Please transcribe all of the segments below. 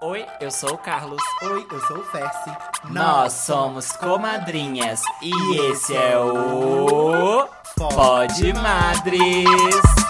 Oi, eu sou o Carlos. Oi, eu sou o Fersi. Nós somos comadrinhas e esse é o Pod Madres.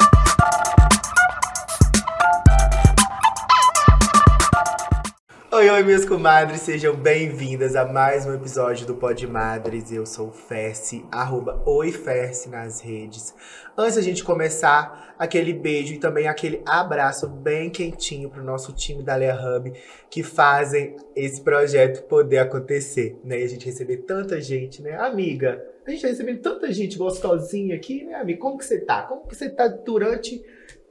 Oi, oi, minhas comadres, sejam bem-vindas a mais um episódio do Pod Madres. Eu sou o Fersi, arroba Oi Fersi nas redes. Antes da gente começar, aquele beijo e também aquele abraço bem quentinho pro nosso time da Lea Hub que fazem esse projeto poder acontecer, né? E a gente receber tanta gente, né? Amiga, a gente tá recebendo tanta gente gostosinha aqui, né, amiga? Como que você tá? Como que você tá durante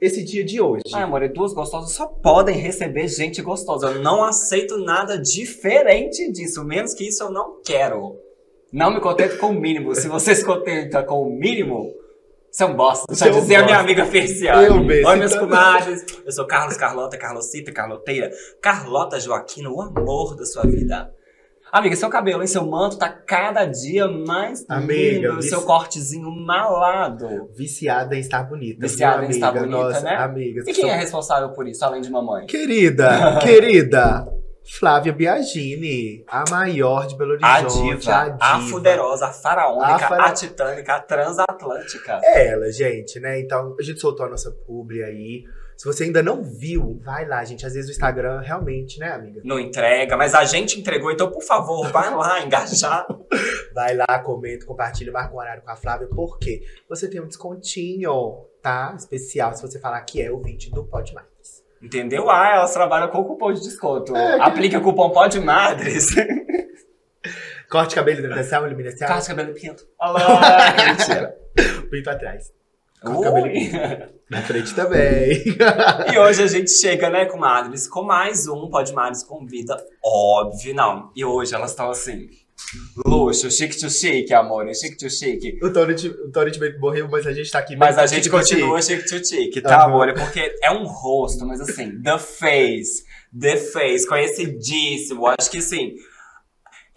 esse dia de hoje? Ai, amor, e duas gostosas só podem receber gente gostosa. Eu não aceito nada diferente disso. Menos que isso eu não quero. Não me contento com o mínimo. Se você se contenta com o mínimo, você é um bosta. Já é dizia a minha amiga Ferciane. Eu mesmo. Oi, meus comadres. Eu sou Carlos Carlota, Carlosita, Carloteira. Carlota Joaquina, o amor da sua vida. Amiga, seu cabelo, hein? Seu manto tá cada dia mais Amiga, lindo. vice- Seu cortezinho malado. Viciada em estar bonita. Viciada em estar amiga? bonita, Nossa, né? Amigas, E quem são- é responsável por isso, além de mamãe? Querida, querida, Flávia Biagini, a maior de Belo A Horizonte, diva, a, fuderosa, a faraônica, A a, fara- titânica, a transatlântica. É ela, gente, né? Então, a gente soltou a nossa publi aí. Se você ainda não viu, vai lá, gente. Às vezes o Instagram, realmente, né, amiga? Não entrega, mas a gente entregou, então por favor, vai lá engajar. Vai lá, comenta, compartilha, marca um horário com a Flávia, porque você tem um descontinho, tá? Especial, se você falar que é o 20 do Pode Mais. Entendeu? Ah, elas trabalham com cupom de desconto. É, que- Aplica cupom Pode Madres. Corte, cabelo, hidratação, iluminação, Carlos Cabelo Pinto. Olá, mentira. pinto atrás. Corte, cabelo, Ui. na frente também. E hoje a gente chega, né, com Madres, com mais um Pode Madres Convida. Óbvio, não. E hoje elas estão assim, luxo, chique to chique, amor, chique to chique. o Tony o Tony morreu, mas a gente tá aqui. Mas a gente continua chique to chique, tá, Aham. amor? Porque é um rosto, mas assim, The Face, The Face, conhecidíssimo. Acho que assim,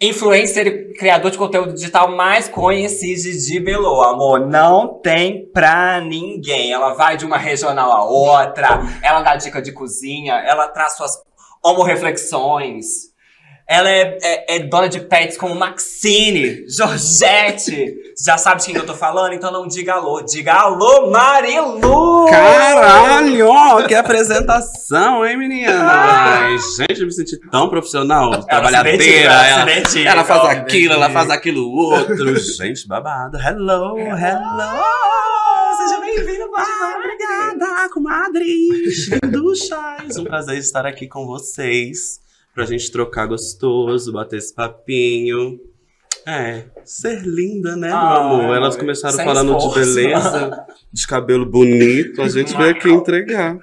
influencer e criador de conteúdo digital mais conhecido de Belo, amor. Não tem pra ninguém. Ela vai de uma regional a outra, ela dá dica de cozinha, ela traz suas homoreflexões. Ela é, é- é dona de pets como Maxine, Georgette. Já sabe de quem eu tô falando? Então não diga alô. Diga alô, Marilu! Caralho! Que apresentação, hein, menina? Ai, gente, eu me senti tão profissional, Ela trabalhadeira. Ela, ela se dedica, ela faz óbvio. aquilo, ela faz aquilo outro. Gente, babado. Hello, hello! Seja bem-vindo, Ah, obrigada, comadres, linduchas. Um prazer estar aqui com vocês. Pra gente trocar gostoso, bater esse papinho. É, ser linda, né, meu Ah, amor? Elas começaram falando esforço. de beleza, de cabelo bonito. A gente veio aqui entregar.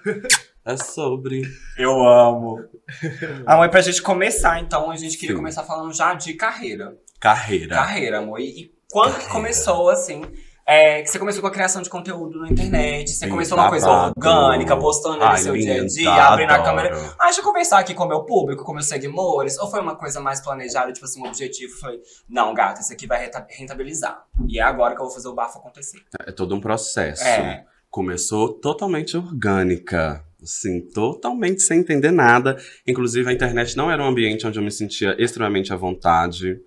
É sobre. Eu amo. Amor, e pra gente começar, então, a gente queria Sim. começar falando já de carreira. Carreira. Carreira, amor. E, e quando que começou, assim, é, que você começou com a criação de conteúdo na internet? Você Sim, começou uma coisa orgânica, postando Ai, seu dia a dia, abrindo a câmera. Ah, deixa eu conversar aqui com o meu público, com meus seguidores. Ou foi uma coisa mais planejada, tipo assim, um objetivo? Falei, não, gato, isso aqui vai renta- rentabilizar. E é agora que eu vou fazer o bafo acontecer. É todo um processo. É. Começou totalmente orgânica. Assim, totalmente sem entender nada. Inclusive, a internet não era um ambiente onde eu me sentia extremamente à vontade.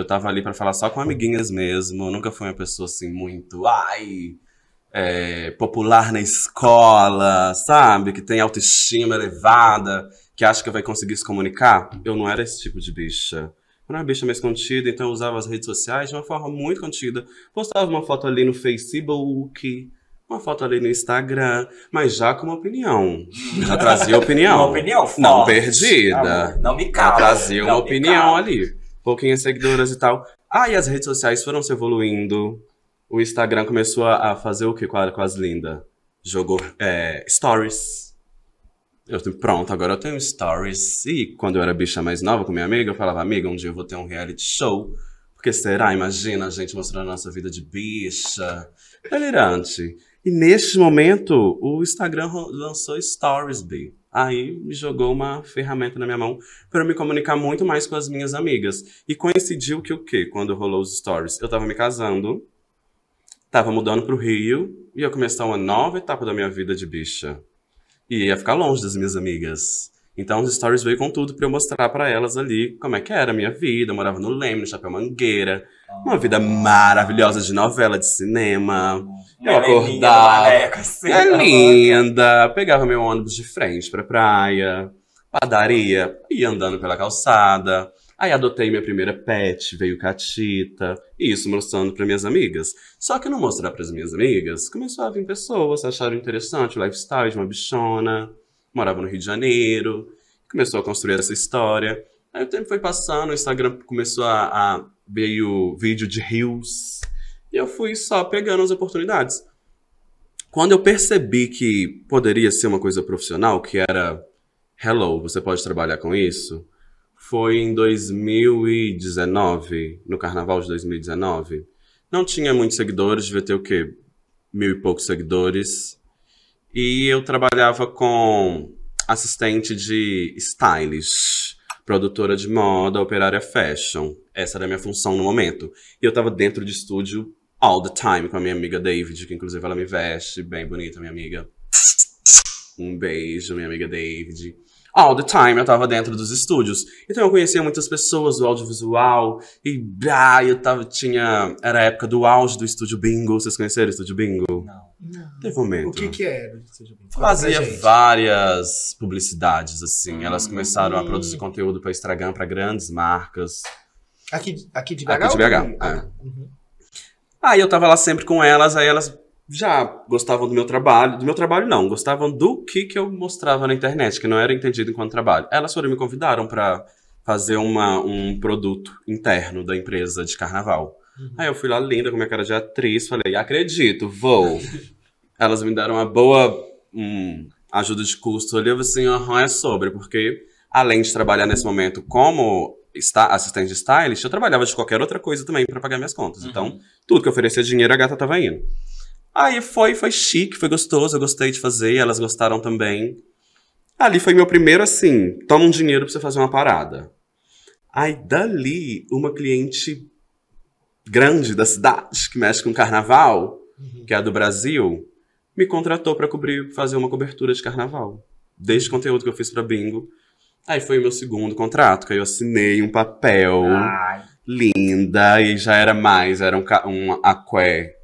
Eu tava ali pra falar só com amiguinhas mesmo. Eu nunca fui uma pessoa assim muito, ai, é, popular na escola, sabe? Que tem autoestima elevada, que acha que vai conseguir se comunicar. Eu não era esse tipo de bicha. Eu era uma bicha mais contida, então eu usava as redes sociais de uma forma muito contida. Postava uma foto ali no Facebook, uma foto ali no Instagram, mas já com uma opinião. Já trazia opinião. Uma opinião forte. Não perdida. Amor, não me Já cala. trazia uma não me opinião cala. ali. Pouquinhas seguidoras e tal. Ah, e as redes sociais foram se evoluindo. O Instagram começou a fazer o que com, com as lindas? Jogou é, stories. Eu pronto, agora eu tenho stories. E quando eu era bicha mais nova com minha amiga, eu falava, amiga, um dia eu vou ter um reality show. Porque será? Imagina a gente mostrando a nossa vida de bicha. Delirante. E neste momento, o Instagram lançou Stories, B. Aí me jogou uma ferramenta na minha mão para me comunicar muito mais com as minhas amigas. E coincidiu que o quê? Quando rolou os stories, eu tava me casando, tava mudando pro Rio, e ia começar uma nova etapa da minha vida de bicha. E ia ficar longe das minhas amigas. Então os stories veio com tudo pra eu mostrar pra elas ali como é que era a minha vida. Eu morava no Leme, no Chapéu Mangueira. Uma vida maravilhosa de novela, de cinema. Eu acordava. assim. É linda. Pegava meu ônibus de frente pra praia, padaria, ia andando pela calçada. Aí adotei minha primeira pet, veio Catita, e isso mostrando para minhas amigas. Só que não mostrar para as minhas amigas, começou a vir pessoas, acharam interessante o lifestyle de uma bichona, morava no Rio de Janeiro, começou a construir essa história. Aí o tempo foi passando, o Instagram começou a, a veio vídeo de reels, e eu fui só pegando as oportunidades. Quando eu percebi que poderia ser uma coisa profissional, que era hello, você pode trabalhar com isso, foi em 2019, no carnaval de 2019. Não tinha muitos seguidores, devia ter o quê? Mil e poucos seguidores. E eu trabalhava com assistente de stylish, produtora de moda, operária fashion. Essa era a minha função no momento. E eu tava dentro de estúdio all the time com a minha amiga David, que inclusive ela me veste, bem bonita, minha amiga. Um beijo, minha amiga David. All the time eu tava dentro dos estúdios. Então eu conhecia muitas pessoas do audiovisual. E ah, eu tava, tinha. Era a época do auge do estúdio Bingo. Vocês conheceram o estúdio Bingo? Não. Teve um momento. O que que era? Bem- Conta pra Fazia várias publicidades, assim. Elas Hum. começaram a produzir conteúdo pra Instagram, pra grandes marcas. Aqui, aqui de BH? Aqui de BH, é. Uhum. Aí eu tava lá sempre com elas, aí elas já gostavam do meu trabalho. Do meu trabalho, não. Gostavam do que, que eu mostrava na internet, que não era entendido enquanto trabalho. Elas foram me convidaram pra fazer uma, um produto interno da empresa de carnaval. Aí eu fui lá linda, com minha cara de atriz, falei, acredito, vou. Elas me deram uma boa hum, ajuda de custo ali, eu falei assim, aham, é sobre, porque além de trabalhar nesse momento como esta- assistente de stylist, eu trabalhava de qualquer outra coisa também pra pagar minhas contas. Então, tudo que oferecia dinheiro, a gata tava indo. Aí foi, foi chique, foi gostoso, eu gostei de fazer, elas gostaram também. Ali foi meu primeiro, assim, toma um dinheiro pra você fazer uma parada. Aí dali, uma cliente grande da cidade, que mexe com carnaval, que é a do Brasil, me contratou pra cobrir, fazer uma cobertura de carnaval. Desde o conteúdo que eu fiz pra Bingo. Aí foi o meu segundo contrato, que aí eu assinei um papel Ai, linda e já era mais, era um, um aqué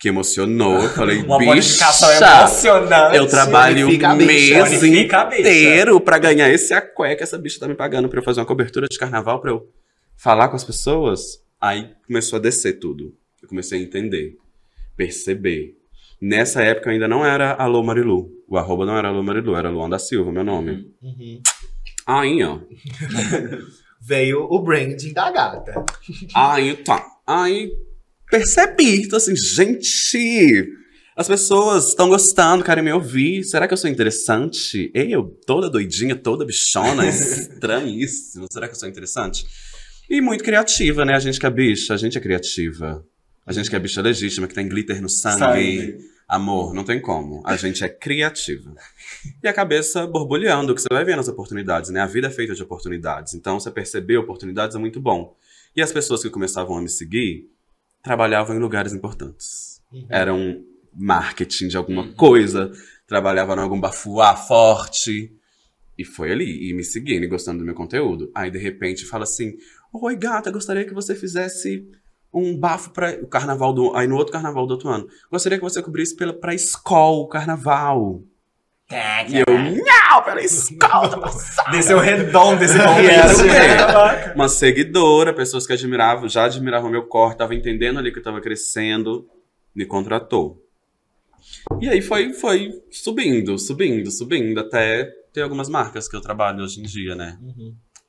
que emocionou. Eu falei, uma bicha, emocionante. eu trabalho bicha, mês inteiro pra ganhar esse aqué que essa bicha tá me pagando pra eu fazer uma cobertura de carnaval, pra eu falar com as pessoas. Aí começou a descer tudo. Eu comecei a entender, perceber. Nessa época eu ainda não era Alô Marilu. O arroba não era Alô Marilu, era Luan da Silva, meu nome. Uhum. Aí, ó. Veio o branding da gata. Aí tá. Aí percebi. Então, assim, gente. As pessoas estão gostando, querem me ouvir. Será que eu sou interessante? Eu, toda doidinha, toda bichona, estranhíssimo. Será que eu sou interessante? E muito criativa, né? A gente que é bicha, a gente é criativa. A gente que é bicha legítima, que tem glitter no sangue. Sangue. Amor, não tem como. A gente é criativa. E a cabeça borbulhando, que você vai vendo as oportunidades, né? A vida é feita de oportunidades. Então, você perceber oportunidades é muito bom. E as pessoas que começavam a me seguir trabalhavam em lugares importantes. Eram marketing de alguma coisa, trabalhavam em algum bafuá forte. E foi ali, e me seguindo e gostando do meu conteúdo. Aí, de repente, fala assim: Oi, gata, gostaria que você fizesse um bafo para o carnaval do. Aí, no outro carnaval do outro ano. Gostaria que você cobrisse pela, pra escola o carnaval. E eu, não, pela escola, passada. Desceu redondo esse momento. Uma seguidora, pessoas que admiravam, já admiravam meu corte, tava entendendo ali que eu tava crescendo, me contratou. E aí foi, foi subindo, subindo, subindo, até ter algumas marcas que eu trabalho hoje em dia, né?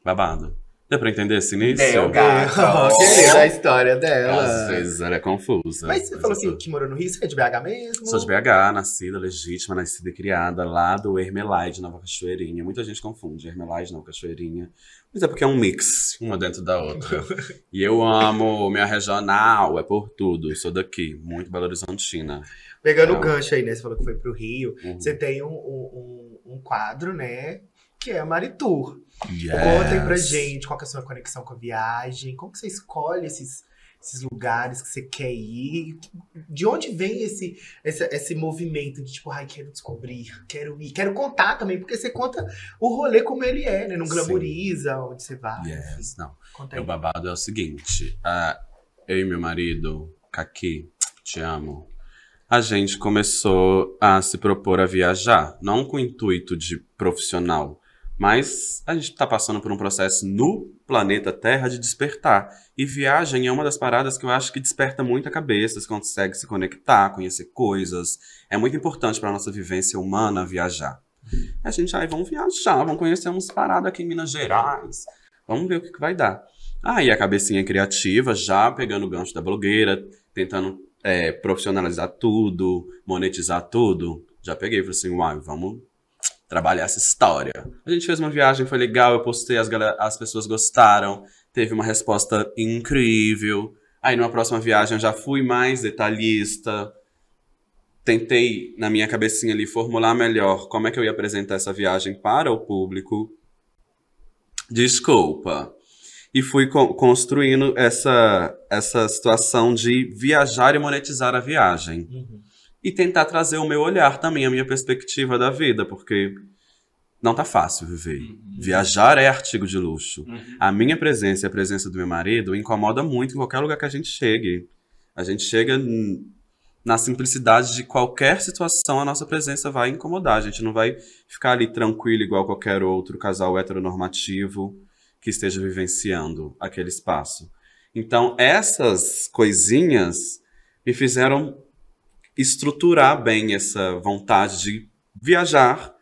Babado. Deu pra entender esse início? Deu, gata. Querendo a história dela. Às vezes ela é confusa. Mas você falou assim, tô- que morou no Rio, você é de BH mesmo? Sou de BH, nascida, legítima, nascida e criada lá do Hermelaide, Nova Cachoeirinha. Muita gente confunde Hermelaide, Nova Cachoeirinha. Mas é porque é um mix, uma dentro da outra. e eu amo minha regional, é por tudo. Sou daqui, muito Belo Horizontina. Pegando o gancho aí, né? Você falou que foi pro Rio. Uhum. Você tem um, um, um- um quadro, né? Que é a Maritur. Yes. Contem pra gente qual que é a sua conexão com a viagem. Como que você escolhe esses, esses lugares que você quer ir? De onde vem esse, esse, esse movimento de tipo, ai, quero descobrir, quero ir, quero contar também, porque você conta o rolê como ele é, né? Não Sim. glamoriza onde você vai. Yes, não. Conta aí. O babado é o seguinte: ah, eu e meu marido, Kaki, te amo. A gente começou a se propor a viajar, não com o intuito de profissional, mas a gente tá passando por um processo no planeta Terra de despertar. E viagem é uma das paradas que eu acho que desperta muito a cabeça, você consegue se conectar, conhecer coisas. É muito importante para nossa vivência humana viajar. A gente, ai, vamos viajar, vamos conhecer uns paradas aqui em Minas Gerais. Vamos ver o que, que vai dar. Aí a cabecinha criativa, já pegando o gancho da blogueira, tentando é, profissionalizar tudo, monetizar tudo. Já peguei e falei assim, uai, vamos trabalhar essa história. A gente fez uma viagem, foi legal, eu postei, as, galera- as pessoas gostaram, teve uma resposta incrível. Aí numa próxima viagem eu já fui mais detalhista, tentei, na minha cabecinha ali, formular melhor como é que eu ia apresentar essa viagem para o público. Desculpa. E fui co- construindo essa, essa situação de viajar e monetizar a viagem. Uhum. E tentar trazer o meu olhar também, a minha perspectiva da vida, porque não tá fácil viver. Viajar é artigo de luxo. A minha presença e a presença do meu marido incomoda muito em qualquer lugar que a gente chegue. A gente chega na simplicidade de qualquer situação, a nossa presença vai incomodar. A gente não vai ficar ali tranquilo igual qualquer outro casal heteronormativo que esteja vivenciando aquele espaço. Então, essas coisinhas me fizeram estruturar bem essa vontade de viajar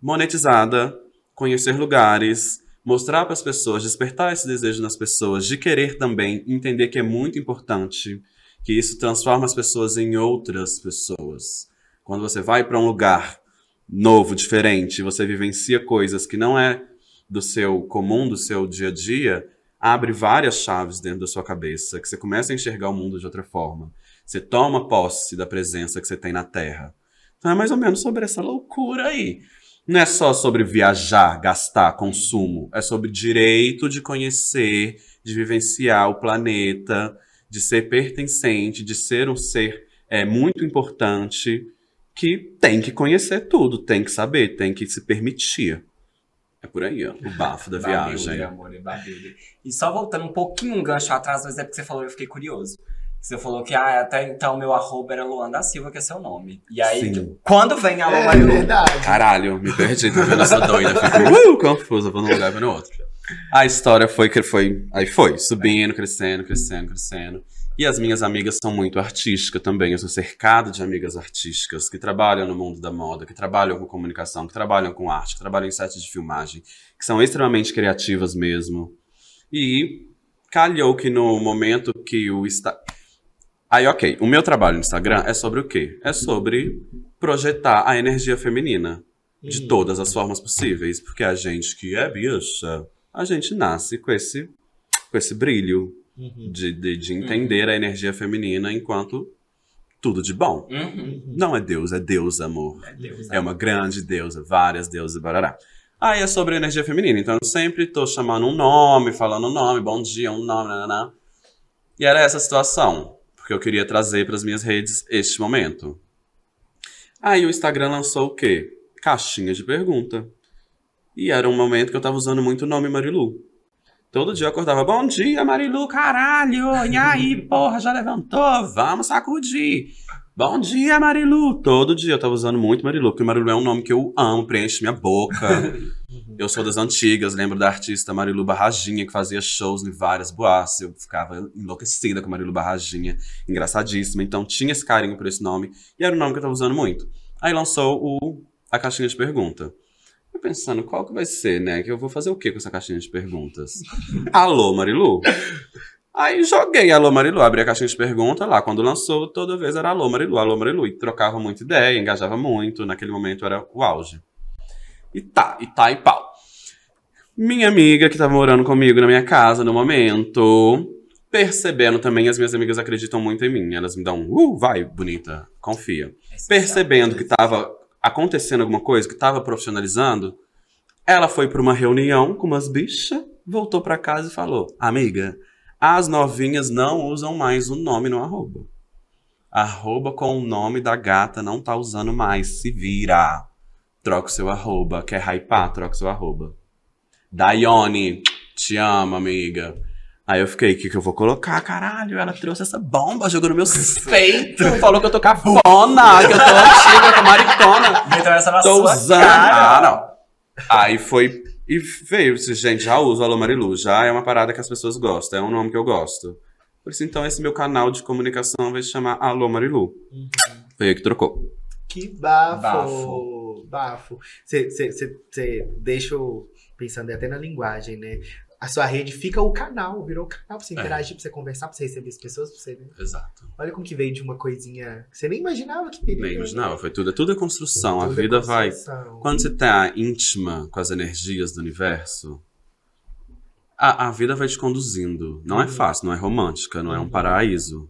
monetizada, conhecer lugares, mostrar para as pessoas, despertar esse desejo nas pessoas de querer também entender que é muito importante, que isso transforma as pessoas em outras pessoas. Quando você vai para um lugar novo, diferente, você vivencia coisas que não é do seu comum, do seu dia a dia, abre várias chaves dentro da sua cabeça, que você começa a enxergar o mundo de outra forma. Você toma posse da presença que você tem na Terra. Então é mais ou menos sobre essa loucura aí. Não é só sobre viajar, gastar, consumo. É sobre direito de conhecer, de vivenciar o planeta, de ser pertencente, de ser um ser é, muito importante que tem que conhecer tudo, tem que saber, tem que se permitir. É por aí, ó, o bafo da Babilde, viagem. amor, é babilde. E só voltando um pouquinho um gancho atrás, mas é porque você falou, eu fiquei curioso. Você falou que ah, até então meu arroba era Luan da Silva, que é seu nome. E aí, Sim. quando vem a É Marilu, verdade. Caralho, me perdi, tá vendo essa doida? Fico uh, confusa, vou num lugar, vou no outro. A história foi que foi. Aí foi, subindo, crescendo, crescendo, crescendo. E as minhas amigas são muito artísticas também. Eu sou cercado de amigas artísticas que trabalham no mundo da moda, que trabalham com comunicação, que trabalham com arte, que trabalham em sets de filmagem, que são extremamente criativas mesmo. E calhou que no momento que o. Aí, ok, o meu trabalho no Instagram é sobre o quê? É sobre projetar a energia feminina de Uhum. todas as formas possíveis, porque a gente que é bicha, a gente nasce com esse, com esse brilho Uhum. de, de, de entender a energia feminina enquanto tudo de bom. Uhum. Não é Deus, é Deus, amor. É Deus. É uma grande deusa, várias deusas, barará. Aí é sobre energia feminina, então eu sempre tô chamando um nome, falando um nome, bom dia, um nome, nananá. E era essa situação, porque eu queria trazer para as minhas redes este momento. Aí o Instagram lançou o quê? Caixinha de pergunta. E era um momento que eu tava usando muito o nome Marilu. Todo dia eu acordava, bom dia, Marilu, caralho! E aí, porra, já levantou? Vamos sacudir! Bom dia, Marilu! Todo dia eu tava usando muito Marilu, porque Marilu é um nome que eu amo, preenche minha boca. eu sou das antigas, lembro da artista Marilu Barraginha, que fazia shows em várias boates. Eu ficava enlouquecida com Marilu Barraginha, engraçadíssima. Então tinha esse carinho por esse nome, e era um nome que eu tava usando muito. Aí lançou o, a caixinha de pergunta. Eu pensando, qual que vai ser, né? Que eu vou fazer o que com essa caixinha de perguntas? Alô, Marilu? Aí joguei Alô Marilu, abri a caixinha de pergunta lá. Quando lançou, toda vez era Alô Marilu, Alô Marilu. E trocava muita ideia, engajava muito. Naquele momento era o auge. E tá, e tá e pau. Minha amiga que tava morando comigo na minha casa no momento, percebendo também, as minhas amigas acreditam muito em mim. Elas me dão, uh, vai, bonita, confia. Percebendo que tava acontecendo alguma coisa, que tava profissionalizando, ela foi pra uma reunião com umas bichas, voltou pra casa e falou: Amiga, As novinhas não usam mais o nome no arroba. Arroba com o nome da gata não tá usando mais. Se vira. Troca o seu arroba. Quer hypar? Troca o seu arroba. Daione, te amo, amiga. Aí eu fiquei, o que, que eu vou colocar? Caralho, ela trouxe essa bomba, jogou no meu peito. Falou que eu tô cafona, que eu tô antiga, eu tô maricona. Meteu essa na Tô usando. cara. Ah, não. Aí foi. E veio, gente, já uso Alô Marilu, já é uma parada que as pessoas gostam, é um nome que eu gosto. Por isso, então, esse meu canal de comunicação vai se chamar Alô Marilu. Foi aí que trocou. Que bafo! Bafo. Você deixa eu pensando até na linguagem, né? A sua rede fica o canal, virou o canal pra você É. interagir, pra você conversar, pra você receber as pessoas, pra você. Né? Exato. Olha como que veio de uma coisinha que você nem imaginava que viria. Nem imaginava, foi tudo, tudo é construção. a Tudo é vida vai. construção. Quando você tá íntima com as energias do universo, a, a vida vai te conduzindo. Não é Uhum. fácil, não é romântica, não é um Uhum. paraíso.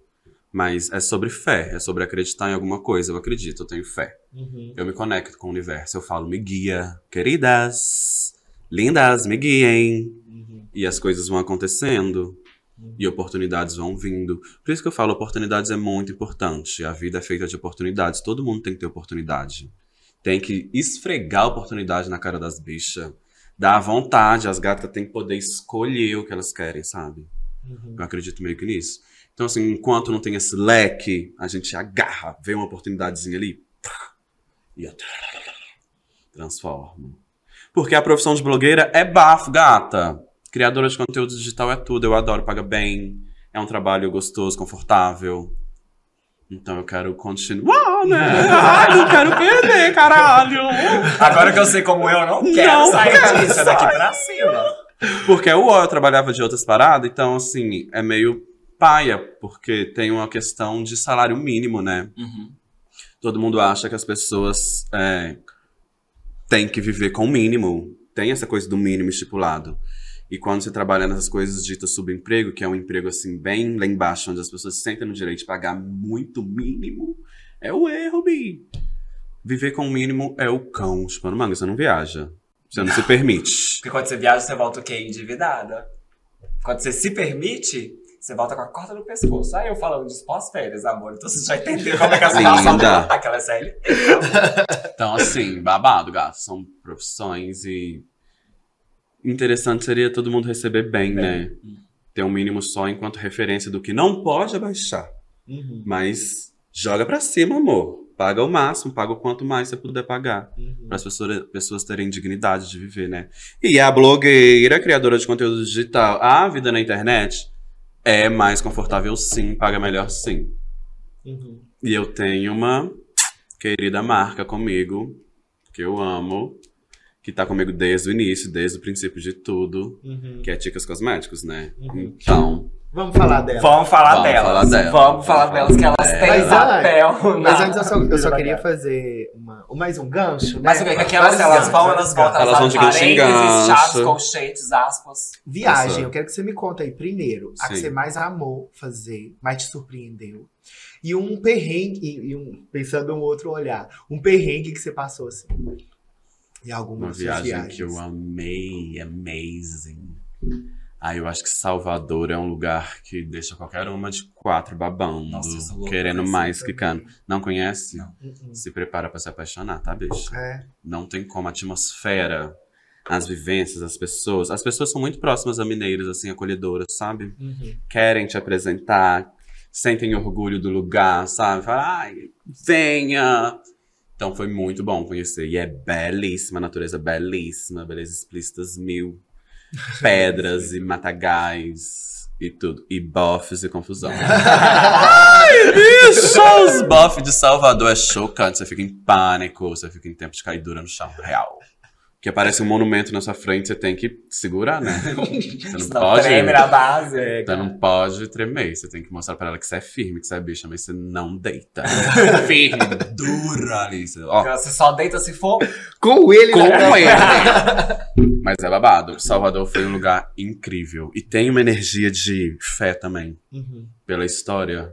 Mas é sobre fé, é sobre acreditar em alguma coisa. Eu acredito, eu tenho fé. Uhum. Eu me conecto com o universo. Eu falo, me guia, queridas, lindas, me guiem. Uhum. E as coisas vão acontecendo. Uhum. E oportunidades vão vindo. Por isso que eu falo, oportunidades é muito importante. A vida é feita de oportunidades. Todo mundo tem que ter oportunidade. Tem que esfregar a oportunidade na cara das bichas. Dar vontade. As gatas têm que poder escolher o que elas querem, sabe? Uhum. Eu acredito meio que nisso. Então, assim, enquanto não tem esse leque, a gente agarra, vê uma oportunidadezinha ali, e eu transformo. Porque a profissão de blogueira é bafo, gata. Criadora de conteúdo digital é tudo, eu adoro, paga bem, é um trabalho gostoso, confortável. Então eu quero continuar, né? Ai, não quero perder, caralho! Agora que eu sei como eu não quero Não sair quero disso, é daqui pra cima. Porque o eu trabalhava de outras paradas, então, assim, é meio paia, porque tem uma questão de salário mínimo, né? Uhum. Todo mundo acha que as pessoas é, têm que viver com o mínimo. Tem essa coisa do mínimo estipulado. E quando você trabalha nessas coisas ditas subemprego, que é um emprego assim bem lá embaixo, onde as pessoas se sentem no direito de pagar muito mínimo, é o erro, Bi. Viver com o mínimo é o cão chupando manga, você não viaja. Você não se permite. Porque quando você viaja, você volta o quê? Endividada. Quando você se permite, você volta com a corda no pescoço. Aí eu falando disso pós-férias, amor. Então você já entendeu como é que a situação Linda. Aquela CLT. Então, assim, babado, gato. São profissões e. Interessante seria todo mundo receber bem, né? Ter um mínimo só enquanto referência do que não pode abaixar. Uhum. Mas joga pra cima, amor. Paga o máximo, paga o quanto mais você puder pagar. Uhum. Para as pessoas, pessoas terem dignidade de viver, né? E a blogueira, criadora de conteúdo digital, a vida na internet é mais confortável sim, paga melhor sim. Uhum. E eu tenho uma querida marca comigo, que eu amo, que tá comigo desde o início, desde o princípio de tudo, Uhum. que é Ticas Cosméticos, né? Uhum. Então, Vamos falar dela. Vamos falar Vamos delas. falar delas. Vamos falar delas, que elas É. têm Mas papel. Mas antes eu só, eu só queria fazer uma, mais um gancho, né? Mas o que? que Aquelas Vários elas ganchos, vão, elas voltam, ganchos. Elas vão de gancho em parênteses, chaves, gancho. colchetes, aspas. Viagem, eu quero que você me conta aí primeiro a que você mais amou fazer, mais te surpreendeu. E um perrengue, e, e um, pensando um outro olhar, um perrengue que você passou assim. Em alguma uma viagem viagens. que eu amei, amazing. Ah, eu acho que Salvador é um lugar que deixa qualquer uma de quatro babando, Nossa, louco querendo mais isso que cano. Não conhece? Não. Uhum. Se prepara pra se apaixonar, tá, bicho? É. Não tem como. A atmosfera, as vivências, as pessoas. As pessoas são muito próximas a mineiros, assim, acolhedoras, sabe? Uhum. Querem te apresentar, sentem orgulho do lugar, sabe? Fala, ai, venha! Então foi muito bom conhecer. E é belíssima, a natureza é belíssima, belezas explícitas mil. Pedras e matagais e tudo. E bofs e confusão. Ai, bicho! Os bofs de Salvador é chocante. Você fica em pânico, você fica em tempo de cair dura no chão, real. Que aparece um monumento na sua frente, você tem que segurar, né? Você não Senão pode. treme na base. Você não pode tremer, você tem que mostrar pra ela que você é firme, que você é bicha, mas você não deita. firme, dura ali. Você, ó, Você só deita se for. Com ele com na ele. Mas é babado. Salvador foi um lugar incrível. E tem uma energia de fé também. Uhum. Pela história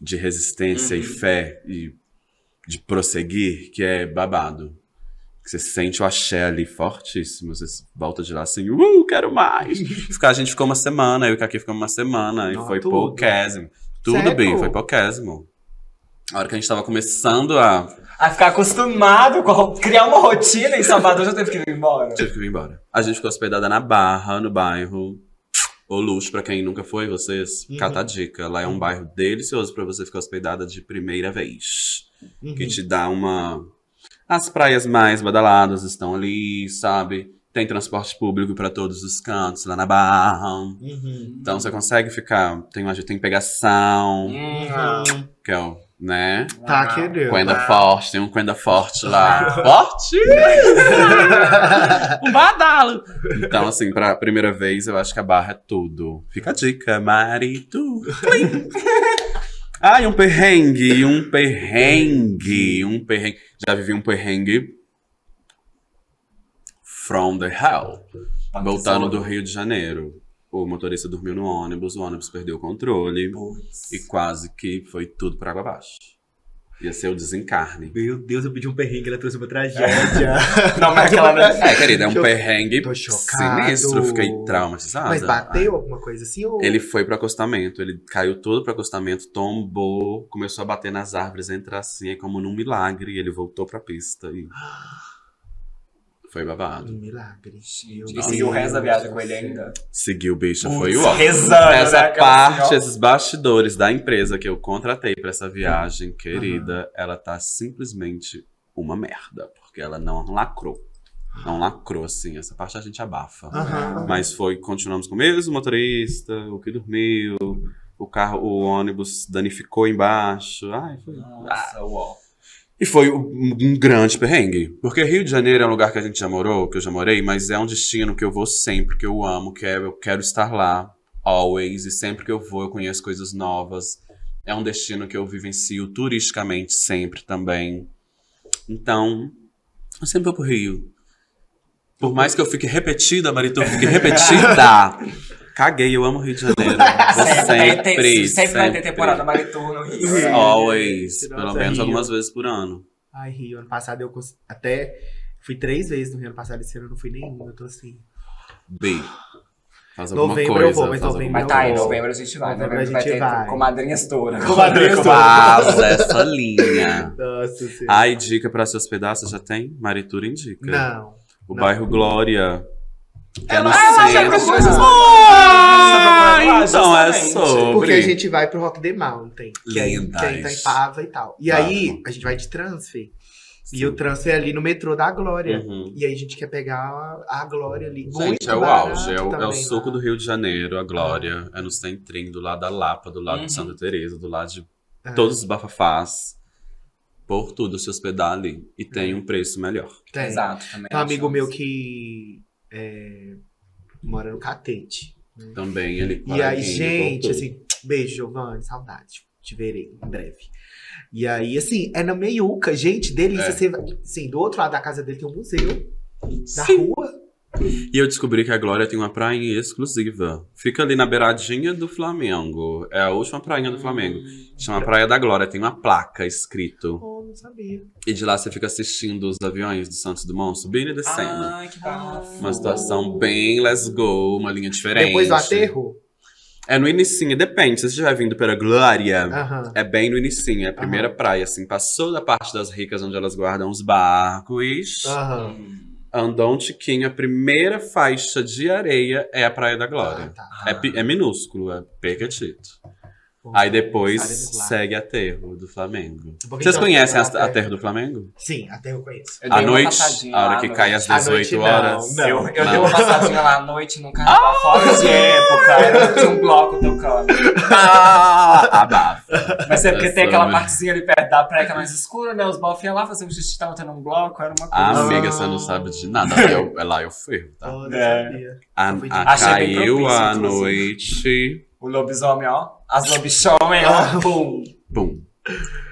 de resistência e Uhum. fé e de prosseguir, que é babado. Você sente o axé ali fortíssimo. Você volta de lá assim, uh, quero mais. Ficar, a gente ficou uma semana, eu e o Kaki ficamos uma semana. E Não, foi tudo. pouquésimo. Tudo Sério? bem, foi pouquésimo. A hora que a gente tava começando a. A ficar acostumado com criar uma rotina em Salvador já teve que vir embora. Tive que vir embora. A gente ficou hospedada na Barra, no bairro. O luxo, pra quem nunca foi, vocês, Uhum. cata a dica. Lá é um bairro delicioso pra você ficar hospedada de primeira vez. Uhum. Que te dá uma. As praias mais badaladas estão ali, sabe? Tem transporte público pra todos os cantos lá na Barra. Uhum. Então você consegue ficar. Tem, uma, tem pegação, Uhum. que é o. Né? Tá, querido. Quenda forte, tem um Quenda forte lá. forte! um badalo! Então, assim, pra primeira vez, eu acho que a barra é tudo. Fica a dica, marido. Ai, um perrengue, um perrengue, um perrengue. Já vivi um perrengue from the hell. Voltando do Rio de Janeiro. O motorista dormiu no ônibus, o ônibus perdeu o controle e quase que foi tudo por água abaixo. Ia ser o desencarne. Meu Deus, eu pedi um perrengue, ela trouxe uma tragédia. Não, mas aquela. É, querida, é um perrengue Tô chocado. sinistro. Fiquei traumatizada. Mas bateu alguma coisa assim? Ou... Ele foi pro acostamento, ele caiu todo pro acostamento, tombou, começou a bater nas árvores, entrar assim, é como num milagre, e ele voltou pra pista e. Foi babado. Um milagre. E seguiu o resto da viagem com ele ainda. Seguiu o bicho, Putz, foi o ó. Rezando, Essa né? Parte, esses bastidores da empresa que eu contratei pra essa viagem, querida, ela tá simplesmente uma merda. Porque ela não lacrou. Não lacrou, assim. Essa parte a gente abafa. Aham. Mas foi, continuamos com o mesmo motorista, o que dormiu, o carro, o ônibus danificou embaixo. Ai, foi. Nossa, uó. E foi um, grande perrengue. Porque Rio de Janeiro é um lugar que a gente já morou, que eu já morei, mas é um destino que eu vou sempre, que eu amo, que é, eu quero estar lá, always. E sempre que eu vou, eu conheço coisas novas. É um destino que eu vivencio turisticamente sempre também. Então, eu sempre vou pro Rio. Por mais que eu fique repetida, Marito, eu fique repetida. Caguei, eu amo Rio de Janeiro. Sempre, vai ter- sempre, sempre vai ter temporada Maritur no Rio. Always. Nossa, Pelo menos Rio. algumas vezes por ano. Ai, Rio, ano passado eu até fui três vezes no Rio ano passado, esse ano eu não fui nenhuma, eu tô assim. B. Faz alguma Novembro coisa. eu vou, mas novembro Mas tá, em coisa. novembro a gente vai. Novembro Novembro a vai gente ter vai. comadrinhas todas. Comadrinhas todas. Faz essa linha. Nossa senhora. Ai, dica pra seus pedaços já tem? Maritura indica. Não. O não. bairro Glória. Que é no Ah, que centro. as coisas- Ah, Ah, então é sobre. Porque a gente vai pro Rock the Mountain, que tem, tá em Pava e tal. E Pava. aí, a gente vai de transfer. E Sim. o transfer é ali no metrô da Glória. Uhum. E aí a gente quer pegar a, a Glória ali. Gente, Muito é o auge, é o, é o também suco lá. do Rio de Janeiro, a Glória. É no Centrim, do lado da Lapa, do lado Uhum. de Santa Teresa, do lado de É. todos os bafafás. Por tudo se hospedar ali. E tem um preço melhor. Tem. Exato, também. Tem um amigo achamos. meu que é, mora no Catete. Também ele. E aí, gente, tudo. assim, beijo, Giovanni, saudade. Te verei em breve. E aí, assim, é na meiuca, gente, delícia. É. Você, vai- assim, do outro lado da casa dele tem um museu da Sim. rua. E eu descobri que a Glória tem uma prainha exclusiva. Fica ali na beiradinha do Flamengo. É a última prainha do Flamengo. Chama Praia da Glória. Tem uma placa escrito. Oh, não sabia. E de lá você fica assistindo os aviões do Santos Dumont subindo e descendo. Ai, que bafo. Uma situação bem let's go, uma linha diferente. Depois do aterro? É no inicinho, depende. Se você estiver vindo pela Glória, é bem no inicinho. É a primeira praia, assim. Passou da parte das ricas, onde elas guardam os barcos. Aham. Um tiquinho, a primeira faixa de areia é a Praia da Glória. Ah, tá. É, é minúsculo, é pequetito. Bom, Aí depois segue Aterro do Flamengo. Porque Vocês então, conhecem a Aterro. Aterro do Flamengo? Sim, até eu conheço. Eu À noite, a hora que cai às À 18 noite, não, horas. não. Eu, eu Não. dei uma passadinha lá à noite num carnaval fora de época. Era, tinha um bloco tocando. Ah, abafa. Mas é porque tem aquela partezinha ali perto da praia que é mais escura, né? Os bof iam lá fazer um xixi, tava tendo um bloco, era uma coisa. Ah, Ah. amiga, você não sabe de nada. Eu, é lá eu ferro, tá? Oh, É. A, a- bem caiu a noite. O lobisomem, ó. As lobisomem, ó. Pum. Bum.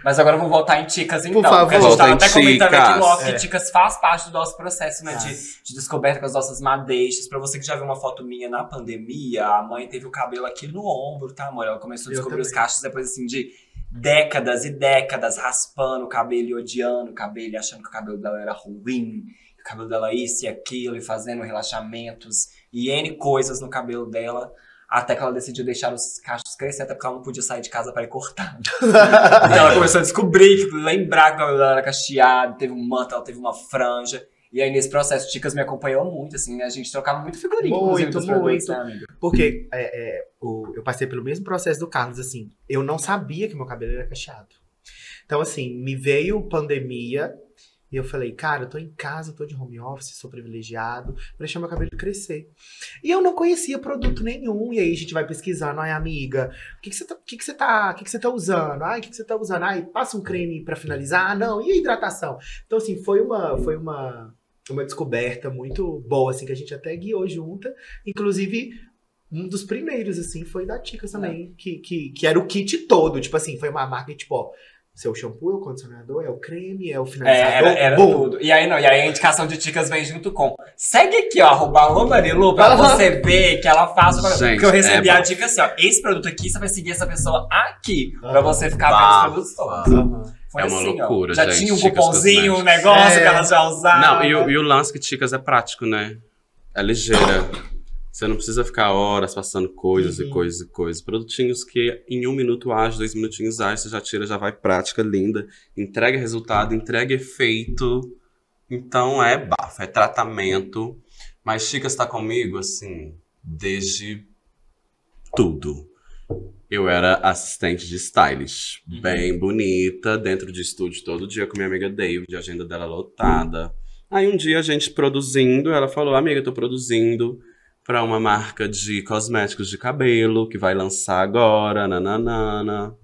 Mas agora vamos voltar em Ticas, então. Por favor. porque a gente tava Volta em até comentando aqui off que É. Ticas faz parte do nosso processo, né? De, de descoberta com as nossas madeixas. Pra você que já viu uma foto minha na pandemia, a mãe teve o cabelo aqui no ombro, tá, amor? Ela começou a descobrir os cachos depois, assim, de décadas e décadas raspando o cabelo e odiando o cabelo, achando que o cabelo dela era ruim. cabelo dela isso e aquilo, e fazendo relaxamentos e N coisas no cabelo dela. Até que ela decidiu deixar os cachos crescer, até porque ela não podia sair de casa para ir cortar. então ela começou a descobrir, que lembrar que o cabelo dela era cacheado, teve um manto, ela teve uma franja. E aí, nesse processo, o Ticas me acompanhou muito, assim, né? A gente trocava muito figurinha, Muito, muito. né? Porque é, é, o- eu passei pelo mesmo processo do Carlos, assim. Eu não sabia que meu cabelo era cacheado. Então, assim, me veio pandemia e eu falei, cara, eu tô em casa, tô de home office, sou privilegiado, deixar meu cabelo crescer. E eu não conhecia produto nenhum. E aí a gente vai pesquisando, ai, amiga, o que, que você tá, o que que você tá, o que que você tá usando? Ai, o que, que você tá usando? Ai, passa um creme pra finalizar? Ah, não, e a hidratação? Então, assim, foi uma, foi uma, uma descoberta muito boa, assim, que a gente até guiou junta. Inclusive, um dos primeiros, assim, foi da Ticas também, que, que, que era o kit todo. Tipo assim, foi uma marca, tipo, ó, seu shampoo, é o condicionador, é o creme, é o É, finalizador. era, era bom. tudo. E aí, não, e aí a indicação de Ticas vem junto com. Segue aqui, ó, arroba Alô Marilu, pra você ver que ela faz o Gente, Porque eu recebi é a bom. dica assim, ó. Esse produto aqui, você vai seguir essa pessoa aqui. Pra Aham. você ficar Bah, vendo os produtos todos. Aham. Foi É uma assim, loucura, ó. Já gente, tinha um cupomzinho, um negócio É. que ela já usava. Não, e o, e o lance que Ticas é prático, né? É ligeira. Você não precisa ficar horas passando coisas Uhum. e coisas e coisas. Produtinhos que em um minuto ágil, dois minutinhos ágeis, você já tira, já vai prática, linda. Entrega resultado, entrega efeito. Então é bafo, é tratamento. Mas Chicas tá comigo, assim, desde tudo. Eu era assistente de stylish, Uhum. bem bonita, dentro de estúdio todo dia com minha amiga David, a agenda dela lotada. Aí um dia a gente produzindo, ela falou: Amiga, eu tô produzindo pra uma marca de cosméticos de cabelo que vai lançar agora, nananana.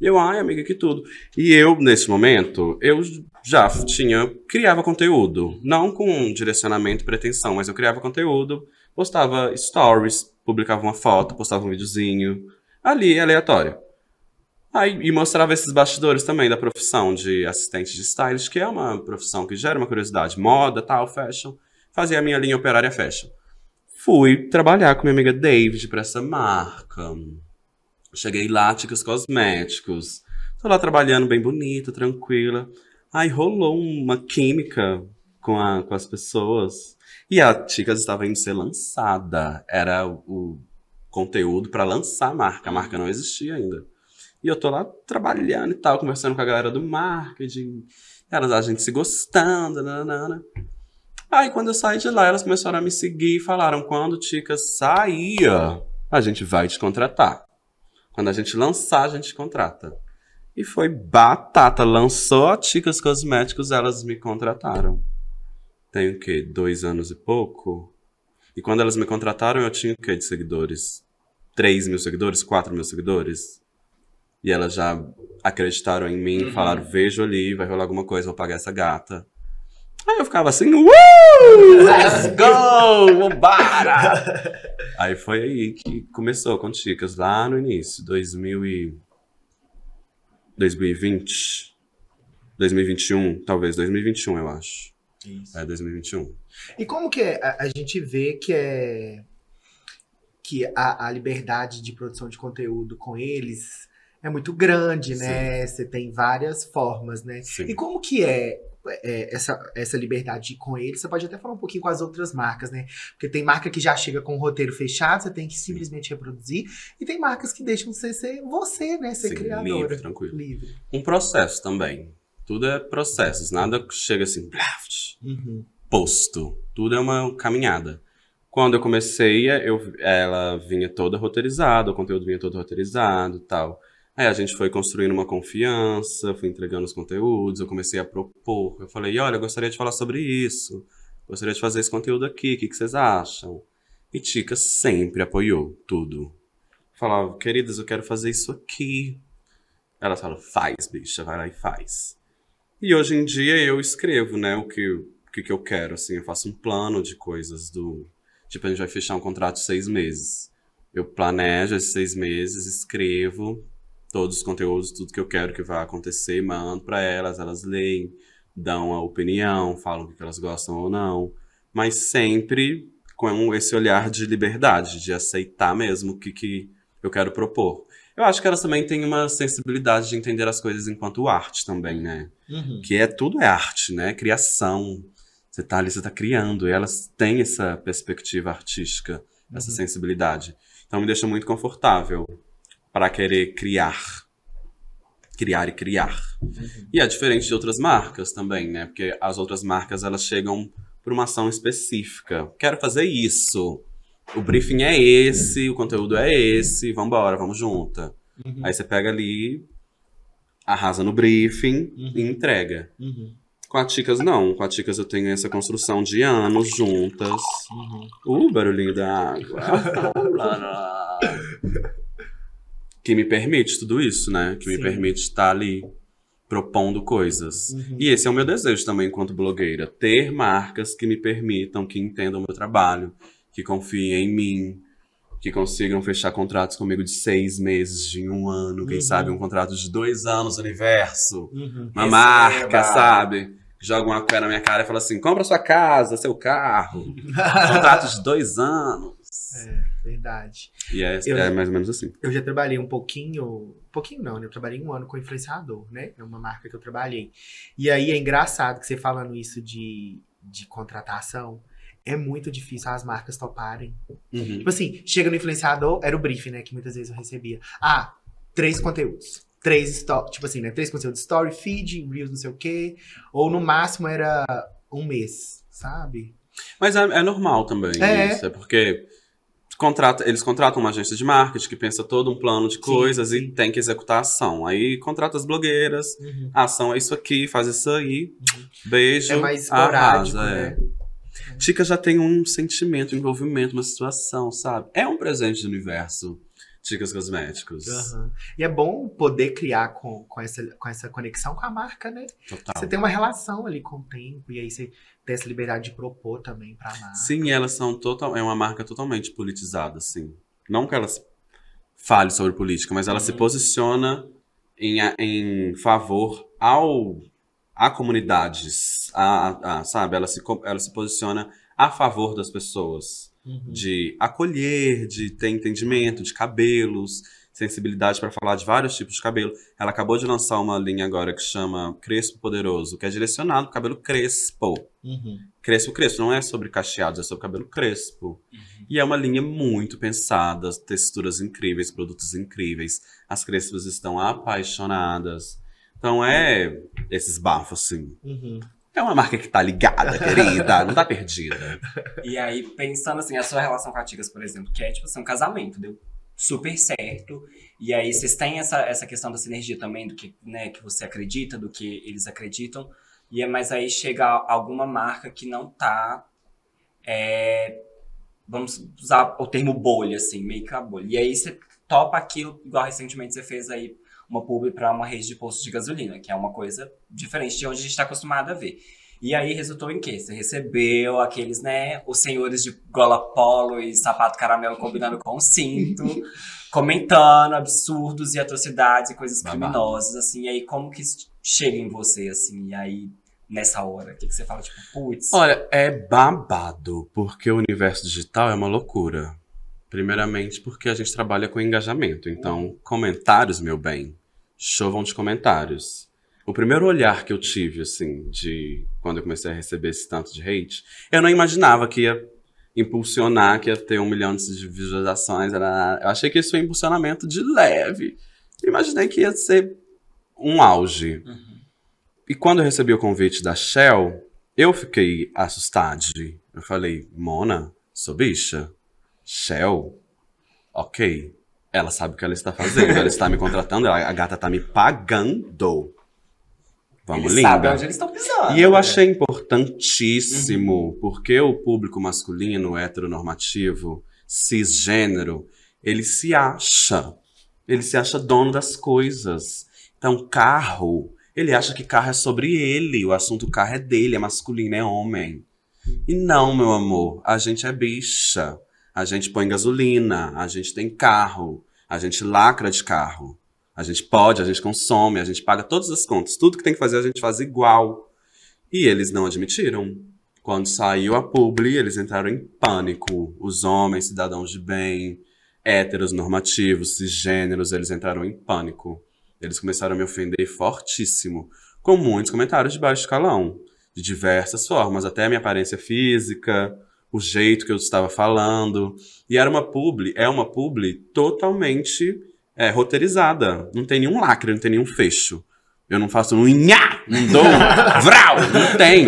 E eu, ai, amiga, que tudo. E eu, nesse momento, eu já tinha, criava conteúdo. Não com direcionamento e pretensão, mas eu criava conteúdo, postava stories, publicava uma foto, postava um videozinho. Ali, aleatório. Aí, e mostrava esses bastidores também da profissão de assistente de stylist, que é uma profissão que gera uma curiosidade. Moda, tal, fashion. Fazia a minha linha operária fashion. Fui trabalhar com minha amiga David pra essa marca. Cheguei lá, Ticas Cosméticos. Tô lá trabalhando bem bonita, tranquila. Aí rolou uma química com, a, com as pessoas. E a Ticas estava indo ser lançada. Era o, conteúdo pra lançar a marca. A marca não existia ainda. E eu tô lá trabalhando e tal, conversando com a galera do marketing. Elas, a gente se gostando, nanana. Aí quando eu saí de lá, elas começaram a me seguir e falaram: quando Tica saía, a gente vai te contratar. Quando a gente lançar, a gente contrata. E foi batata. Lançou a Ticas Cosméticos, elas me contrataram. Tem o quê? Dois anos e pouco? E quando elas me contrataram, eu tinha o quê de seguidores? 3 mil seguidores? 4 mil seguidores? E elas já acreditaram em mim, Uhum. falaram: vejo ali, vai rolar alguma coisa, vou pagar essa gata. Aí eu ficava assim, uh! Let's go! Vambora! aí foi aí que começou com Ticas, lá no início, 2000 e... 2020. 2021, talvez, 2021 eu acho. Isso. É, 2021. E como que é? A, a gente vê que é que a, a liberdade de produção de conteúdo com eles é muito grande, né? Você tem várias formas, né? Sim. E como que é, é, essa, essa liberdade com eles? Você pode até falar um pouquinho com as outras marcas, né? Porque tem marca que já chega com o roteiro fechado, você tem que simplesmente reproduzir. E tem marcas que deixam você ser você, né? Ser Sim, criadora. livre, tranquilo. Livre. Um processo também. Tudo é processos, nada chega assim, blaft, Uhum. posto. Tudo é uma caminhada. Quando eu comecei, eu, ela vinha toda roteirizada, o conteúdo vinha todo roteirizado e tal. Aí a gente foi construindo uma confiança, fui entregando os conteúdos, eu comecei a propor. Eu falei, olha, eu gostaria de falar sobre isso. Gostaria de fazer esse conteúdo aqui, o que, que vocês acham? E Tica sempre apoiou tudo. Falava, queridas, eu quero fazer isso aqui. Ela fala, faz, bicha, vai lá e faz. E hoje em dia eu escrevo, né, o que, o que, que eu quero, assim, eu faço um plano de coisas do... Tipo, a gente vai fechar um contrato de seis meses. Eu planejo esses seis meses, escrevo todos os conteúdos, tudo que eu quero que vai acontecer, mando pra elas, elas leem, dão a opinião, falam o que elas gostam ou não. Mas sempre com esse olhar de liberdade, de aceitar mesmo o que, que eu quero propor. Eu acho que elas também têm uma sensibilidade de entender as coisas enquanto arte também, né? Uhum. Que é tudo é arte, né? Criação. Você tá ali, você tá criando. E elas têm essa perspectiva artística, essa Uhum. sensibilidade. Então me deixa muito confortável para querer criar. Criar e criar. E é diferente de outras marcas também, né? Porque as outras marcas, elas chegam por uma ação específica. Quero fazer isso. O briefing é esse, o conteúdo é esse, vambora, vamos junta. Uhum. Aí você pega ali, arrasa no briefing Uhum. e entrega. Uhum. Com a Ticas, não. Com a Ticas eu tenho essa construção de anos juntas. Uhum. Uh, barulhinho da água. que me permite tudo isso, né? Que me Sim. permite estar ali propondo coisas. Uhum. E esse é o meu desejo também enquanto blogueira. Ter marcas que me permitam, que entendam o meu trabalho, que confiem em mim, que consigam fechar contratos comigo de seis meses, de um ano, quem Uhum. sabe um contrato de dois anos, universo. Uhum. Uma Receba. marca, sabe? Joga uma coisa na minha cara e fala assim: compra sua casa, seu carro. Contrato de dois anos. É, verdade. E é, Eu- é mais ou menos assim. Eu já trabalhei um pouquinho, pouquinho não, né? Eu trabalhei um ano com influenciador, né? É uma marca que eu trabalhei. E aí é engraçado que você falando isso de, de contratação, é muito difícil as marcas toparem. Uhum. Tipo assim, chega no influenciador, era o briefing, né? Que muitas vezes eu recebia. Ah, três conteúdos. Três stories, tipo assim, né? Três conteúdos, story, feed, reels, não sei o quê. Ou no máximo era um mês, sabe? Mas é, é normal também É. isso. É porque contrata, eles contratam uma agência de marketing que pensa todo um plano de coisas sim. e tem que executar a ação. Aí contrata as blogueiras, a ação é isso aqui, faz isso aí. Beijo. É mais esporádico, arrasa, é. né? Tica já tem um sentimento, um envolvimento, uma situação, sabe? É um presente do universo. Ticas Cosméticos. Aham. E é bom poder criar com, com, essa, com essa conexão com a marca, né? Total. Você tem uma relação ali com o tempo, e aí você tem essa liberdade de propor também pra marca. Sim, elas são total, é uma marca totalmente politizada, assim. Não que elas fale sobre política, mas ela se posiciona em, em favor ao a comunidades, a, a- a- sabe? Ela se, ela se posiciona a favor das pessoas, Uhum. de acolher, de ter entendimento de cabelos, sensibilidade para falar de vários tipos de cabelo. Ela acabou de lançar uma linha agora que chama Crespo Poderoso, que é direcionado para cabelo crespo. Uhum. Crespo, crespo, não é sobre cacheados, é sobre cabelo crespo. E é uma linha muito pensada, texturas incríveis, produtos incríveis. As crespas estão apaixonadas. Então é esses bafos, assim. Uhum. É uma marca que tá ligada, querida, não tá perdida. E aí, pensando assim, a sua relação com a Ticas, por exemplo, que é tipo assim, um casamento, deu super certo. E aí vocês têm essa, essa questão da sinergia também, do que, né, que você acredita, do que eles acreditam. E é, mas aí chega alguma marca que não tá. é, vamos usar o termo bolha, assim, meio que a bolha. E aí você topa aquilo, igual recentemente você fez aí uma publi para uma rede de postos de gasolina, que é uma coisa diferente de onde a gente está acostumado a ver. E aí resultou em quê? Você recebeu aqueles, né, os senhores de gola polo e sapato caramelo combinando com o cinto, comentando absurdos e atrocidades e coisas criminosas, assim. E aí como que chega em você, assim? E aí, nessa hora, o que, que você fala? Tipo, putz, Olha, é babado, porque o universo digital é uma loucura. Primeiramente porque a gente trabalha com engajamento. Então, comentários, meu bem, chovam de comentários. O primeiro olhar que eu tive, assim, de quando eu comecei a receber esse tanto de hate, eu não imaginava que ia impulsionar, que ia ter um milhão de visualizações. era- Eu achei que isso foi um impulsionamento de leve. Imaginei que ia ser um auge. E quando eu recebi o convite da Shell, eu fiquei assustado. Eu falei, Mona, sou bicha? Shell? Ok. Ela sabe o que ela está fazendo. Ela está me contratando. ela- a gata está me pagando. Vamos, eles sabem linda. onde eles estão pisando. E eu né? achei importantíssimo, porque o público masculino, heteronormativo, cisgênero, ele se acha. Ele se acha dono das coisas. Então, carro, ele acha que carro é sobre ele. O assunto carro é dele, é masculino, é homem. E não, meu amor, a gente é bicha. A gente põe gasolina, a gente tem carro, a gente lacra de carro. A gente pode, a gente consome, a gente paga todas as contas. Tudo que tem que fazer, a gente faz igual. E eles não admitiram. Quando saiu a publi, eles entraram em pânico. Os homens, cidadãos de bem, héteros, normativos, cisgêneros, eles entraram em pânico. Eles começaram a me ofender fortíssimo, com muitos comentários de baixo escalão. de diversas formas, até a minha aparência física, o jeito que eu estava falando. E era uma publi, é uma publi totalmente é, roteirizada. Não tem nenhum lacre, não tem nenhum fecho. Eu não faço um nhá, não dou um vral, não tem.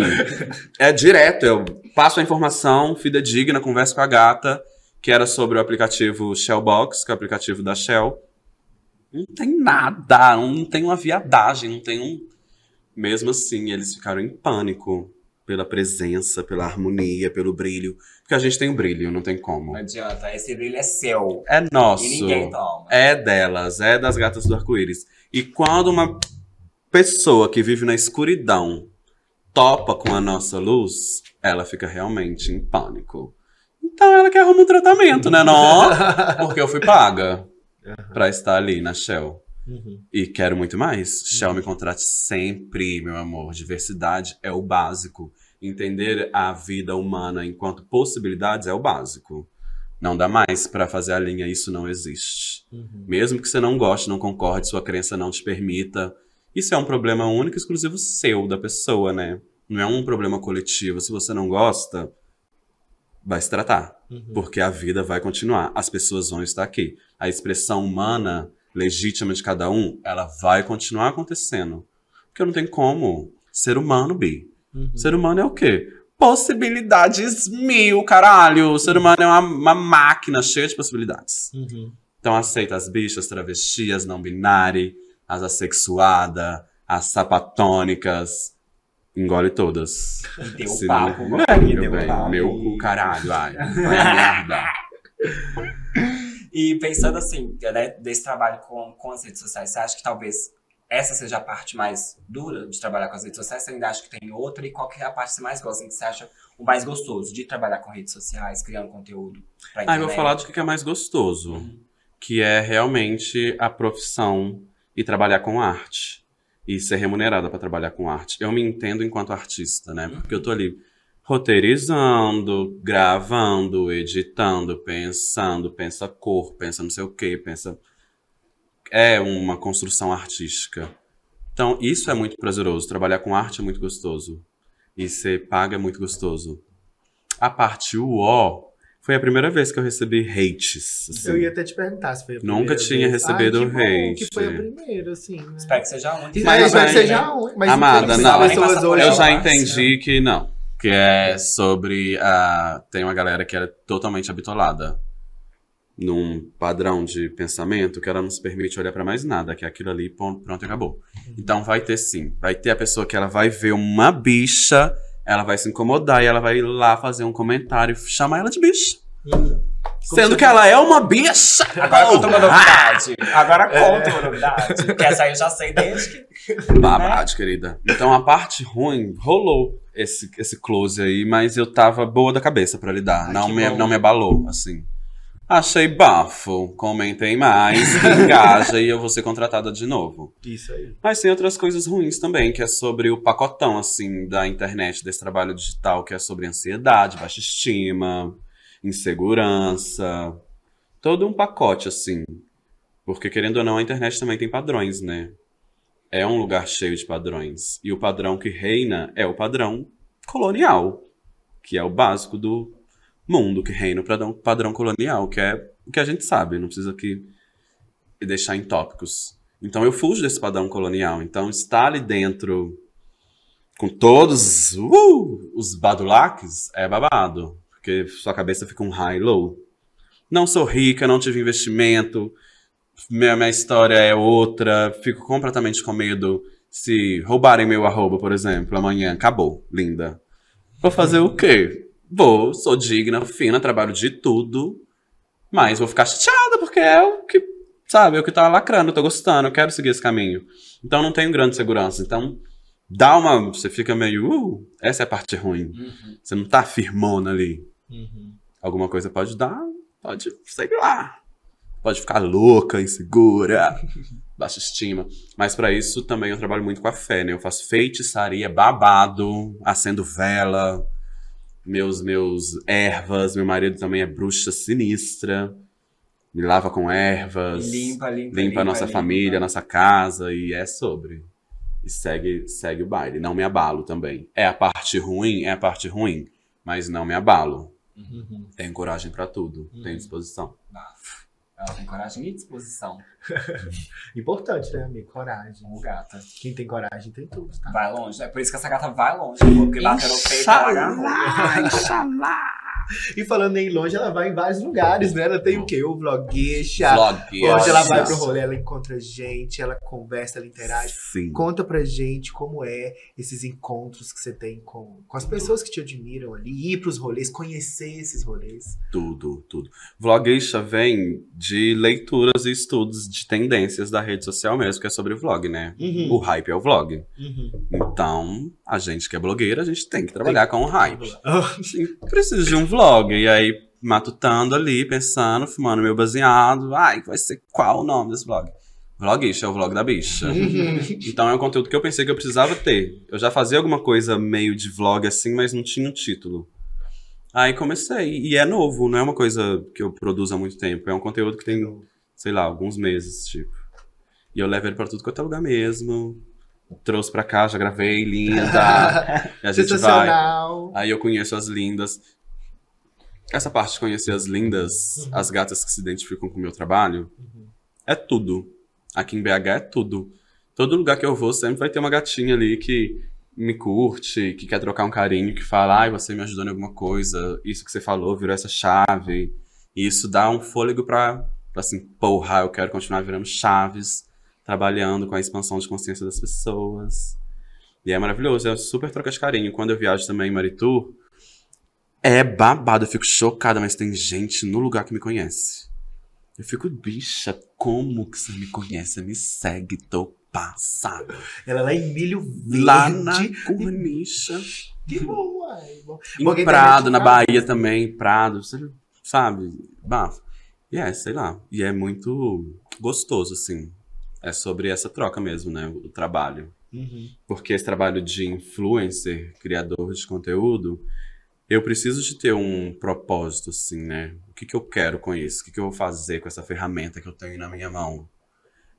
É direto, eu passo a informação fidedigna, converso com a gata, que era sobre o aplicativo Shellbox, que é o aplicativo da Shell. Não tem nada, não tem uma viadagem, não tem um. Mesmo assim, eles ficaram em pânico pela presença, pela harmonia, pelo brilho. Porque a gente tem o brilho, não tem como. Não adianta, esse brilho é seu. É nosso. E ninguém toma. É delas, é das gatas do arco-íris. E quando uma pessoa que vive na escuridão topa com a nossa luz, ela fica realmente em pânico. Então ela quer arrumar um tratamento, né? Não, porque eu fui paga pra estar ali na Shell. Uhum. E quero muito mais. Shell me contrate sempre, meu amor. Diversidade é o básico. Entender a vida humana enquanto possibilidades é o básico. Não dá mais pra fazer a linha, isso não existe. Uhum. Mesmo que você não goste, não concorde, sua crença não te permita. Isso é um problema único e exclusivo seu, da pessoa, né? Não é um problema coletivo. Se você não gosta, vai se tratar. Uhum. Porque a vida vai continuar. As pessoas vão estar aqui. A expressão humana, legítima de cada um, ela vai continuar acontecendo. Porque não tem como. Ser humano, Bi. Uhum. Ser humano é o quê? Possibilidades mil, caralho. O ser humano é uma, uma máquina cheia de possibilidades. Uhum. Então aceita as bichas, travestis, as não binárias, as assexuadas, as sapatônicas. Engole todas. E deu Se papo, não- E meu deu bem, papo. meu cu, caralho, ai. Vai merda. E pensando assim, né, desse trabalho com, com as redes sociais, você acha que talvez essa seja a parte mais dura de trabalhar com as redes sociais? Você ainda acha que tem outra? E qual que é a parte que você mais gosta, que você acha o mais gostoso de trabalhar com redes sociais, criando conteúdo pra Ah, internet? eu vou falar do que é mais gostoso. Que é realmente a profissão e trabalhar com arte. E ser remunerada para trabalhar com arte. Eu me entendo enquanto artista, né? Porque eu tô ali roteirizando, gravando, editando, pensando, pensa cor, pensa não sei o quê, pensa. É uma construção artística. Então, isso é muito prazeroso. Trabalhar com arte é muito gostoso. E ser paga é muito gostoso. A parte UO foi a primeira vez que eu recebi hates. assim. Eu ia até te perguntar se foi a Nunca primeira tinha vez. recebido Ai, que bom hate. que foi a primeira, assim, né? Espero que seja muito. Mas, Mas espero que seja a mas Amada, não. Eu hoje... Eu já entendi que não. Que é sobre a. Tem uma galera que é totalmente habitolada num padrão de pensamento que ela não se permite olhar pra mais nada, que é aquilo ali, pronto, acabou. Então vai ter sim. Vai ter a pessoa que ela vai ver uma bicha, ela vai se incomodar e ela vai ir lá fazer um comentário e chamar ela de bicha. Uhum. Sendo que ela é uma bicha! Agora conta uma novidade. Agora É. conta uma novidade. Porque essa aí eu já sei desde que. Babado, querida. Então a parte ruim rolou esse, esse close aí, mas eu tava boa da cabeça pra lidar. Ai, não, que me, bom. não me abalou, assim. Achei bafo. Comentem mais, que engaja e eu vou ser contratada de novo. Isso aí. Mas tem outras coisas ruins também, que é sobre o pacotão, assim, da internet, desse trabalho digital, que é sobre ansiedade, baixa estima, insegurança. Todo um pacote, assim. Porque, querendo ou não, a internet também tem padrões, né? É um lugar cheio de padrões. E o padrão que reina é o padrão colonial, que é o básico do mundo que reina o padrão, colonial, que é o que a gente sabe, não precisa aqui deixar em tópicos. Então eu fujo desse padrão colonial. Então estar ali dentro com todos uh, os badulaques é babado. Porque sua cabeça fica um high low. Não sou rica, não tive investimento, minha, minha história é outra, fico completamente com medo se roubarem meu arroba, por exemplo, amanhã, acabou, linda. Vou fazer o quê? Vou, sou digna, fina, trabalho de tudo, mas vou ficar chateada porque é o que, sabe, é o que tá lacrando, eu tô gostando, eu quero seguir esse caminho. Então não tenho grande segurança. Então dá uma, você fica meio, uh, essa é a parte ruim. Uhum. Você não tá firmona ali. Uhum. Alguma coisa pode dar, pode, sei lá. Pode ficar louca, insegura, baixa estima. Mas pra isso também eu trabalho muito com a fé, né? Eu faço feitiçaria, babado, acendo vela, meus meus ervas, meu marido também é bruxa sinistra. Me lava com ervas. Limpa, limpa. limpa a nossa limpa. família, a nossa casa e é sobre. E segue, segue o baile. Não me abalo também. É a parte ruim? É a parte ruim. Mas não me abalo. Uhum. Tenho coragem pra tudo. Uhum. Tenho disposição. Ela tem coragem e disposição. Importante, né, amigo? Coragem. Ô, gata. Quem tem coragem tem tudo, tá? Vai longe. É por isso que essa gata vai longe. Porque bater no peito, ela agarrou. E falando em longe, ela vai em vários lugares, né? Ela tem o quê? O vlogueixa. Vlog. Onde ela vai pro rolê, ela encontra gente, ela conversa, ela interage. Sim. Conta pra gente como é esses encontros que você tem com, com as pessoas que te admiram ali, ir pros rolês, conhecer esses rolês. Tudo, tudo. Vlogueixa vem de leituras e estudos de tendências da rede social mesmo, que é sobre vlog, né? O hype é o vlog. Uhum. Então, a gente que é blogueira, a gente tem que trabalhar com o hype. Sim, preciso de um vlog. E aí, matutando ali, pensando, fumando meu baseado. Ai, vai ser qual o nome desse vlog? Vlogueixa, é o vlog da bicha. Então é um conteúdo que eu pensei que eu precisava ter. Eu já fazia alguma coisa meio de vlog assim, mas não tinha um título. Aí comecei. E é novo, não é uma coisa que eu produzo há muito tempo. É um conteúdo que tem, sei lá, alguns meses, tipo. E eu levo ele pra tudo quanto é lugar mesmo. Trouxe pra cá, já gravei, linda. a gente vai. Aí eu conheço as lindas. Essa parte de conhecer as lindas, as gatas que se identificam com o meu trabalho, é tudo. Aqui em BH é tudo. Todo lugar que eu vou sempre vai ter uma gatinha ali que me curte, que quer trocar um carinho, que fala, ai, você me ajudou em alguma coisa, isso que você falou virou essa chave. E isso dá um fôlego pra, pra assim, porra, eu quero continuar virando chaves, trabalhando com a expansão de consciência das pessoas. E é maravilhoso, é super troca de carinho. Quando eu viajo também em Maritur, é babado, eu fico chocada, mas tem gente no lugar que me conhece. Eu fico, bicha, como que você me conhece? Você me segue, tô passada. Ela lá em Milho Verde. Lá na Cornicha. Que bom, uai. Bom. Em Porque Prado, na Bahia também, Prado, você sabe? Bafo. E é, sei lá. E é muito gostoso, assim. É sobre essa troca mesmo, né? O trabalho. Uhum. Porque esse trabalho de influencer, criador de conteúdo, eu preciso de ter um propósito, assim, né? O que, que eu quero com isso? O que, que eu vou fazer com essa ferramenta que eu tenho na minha mão?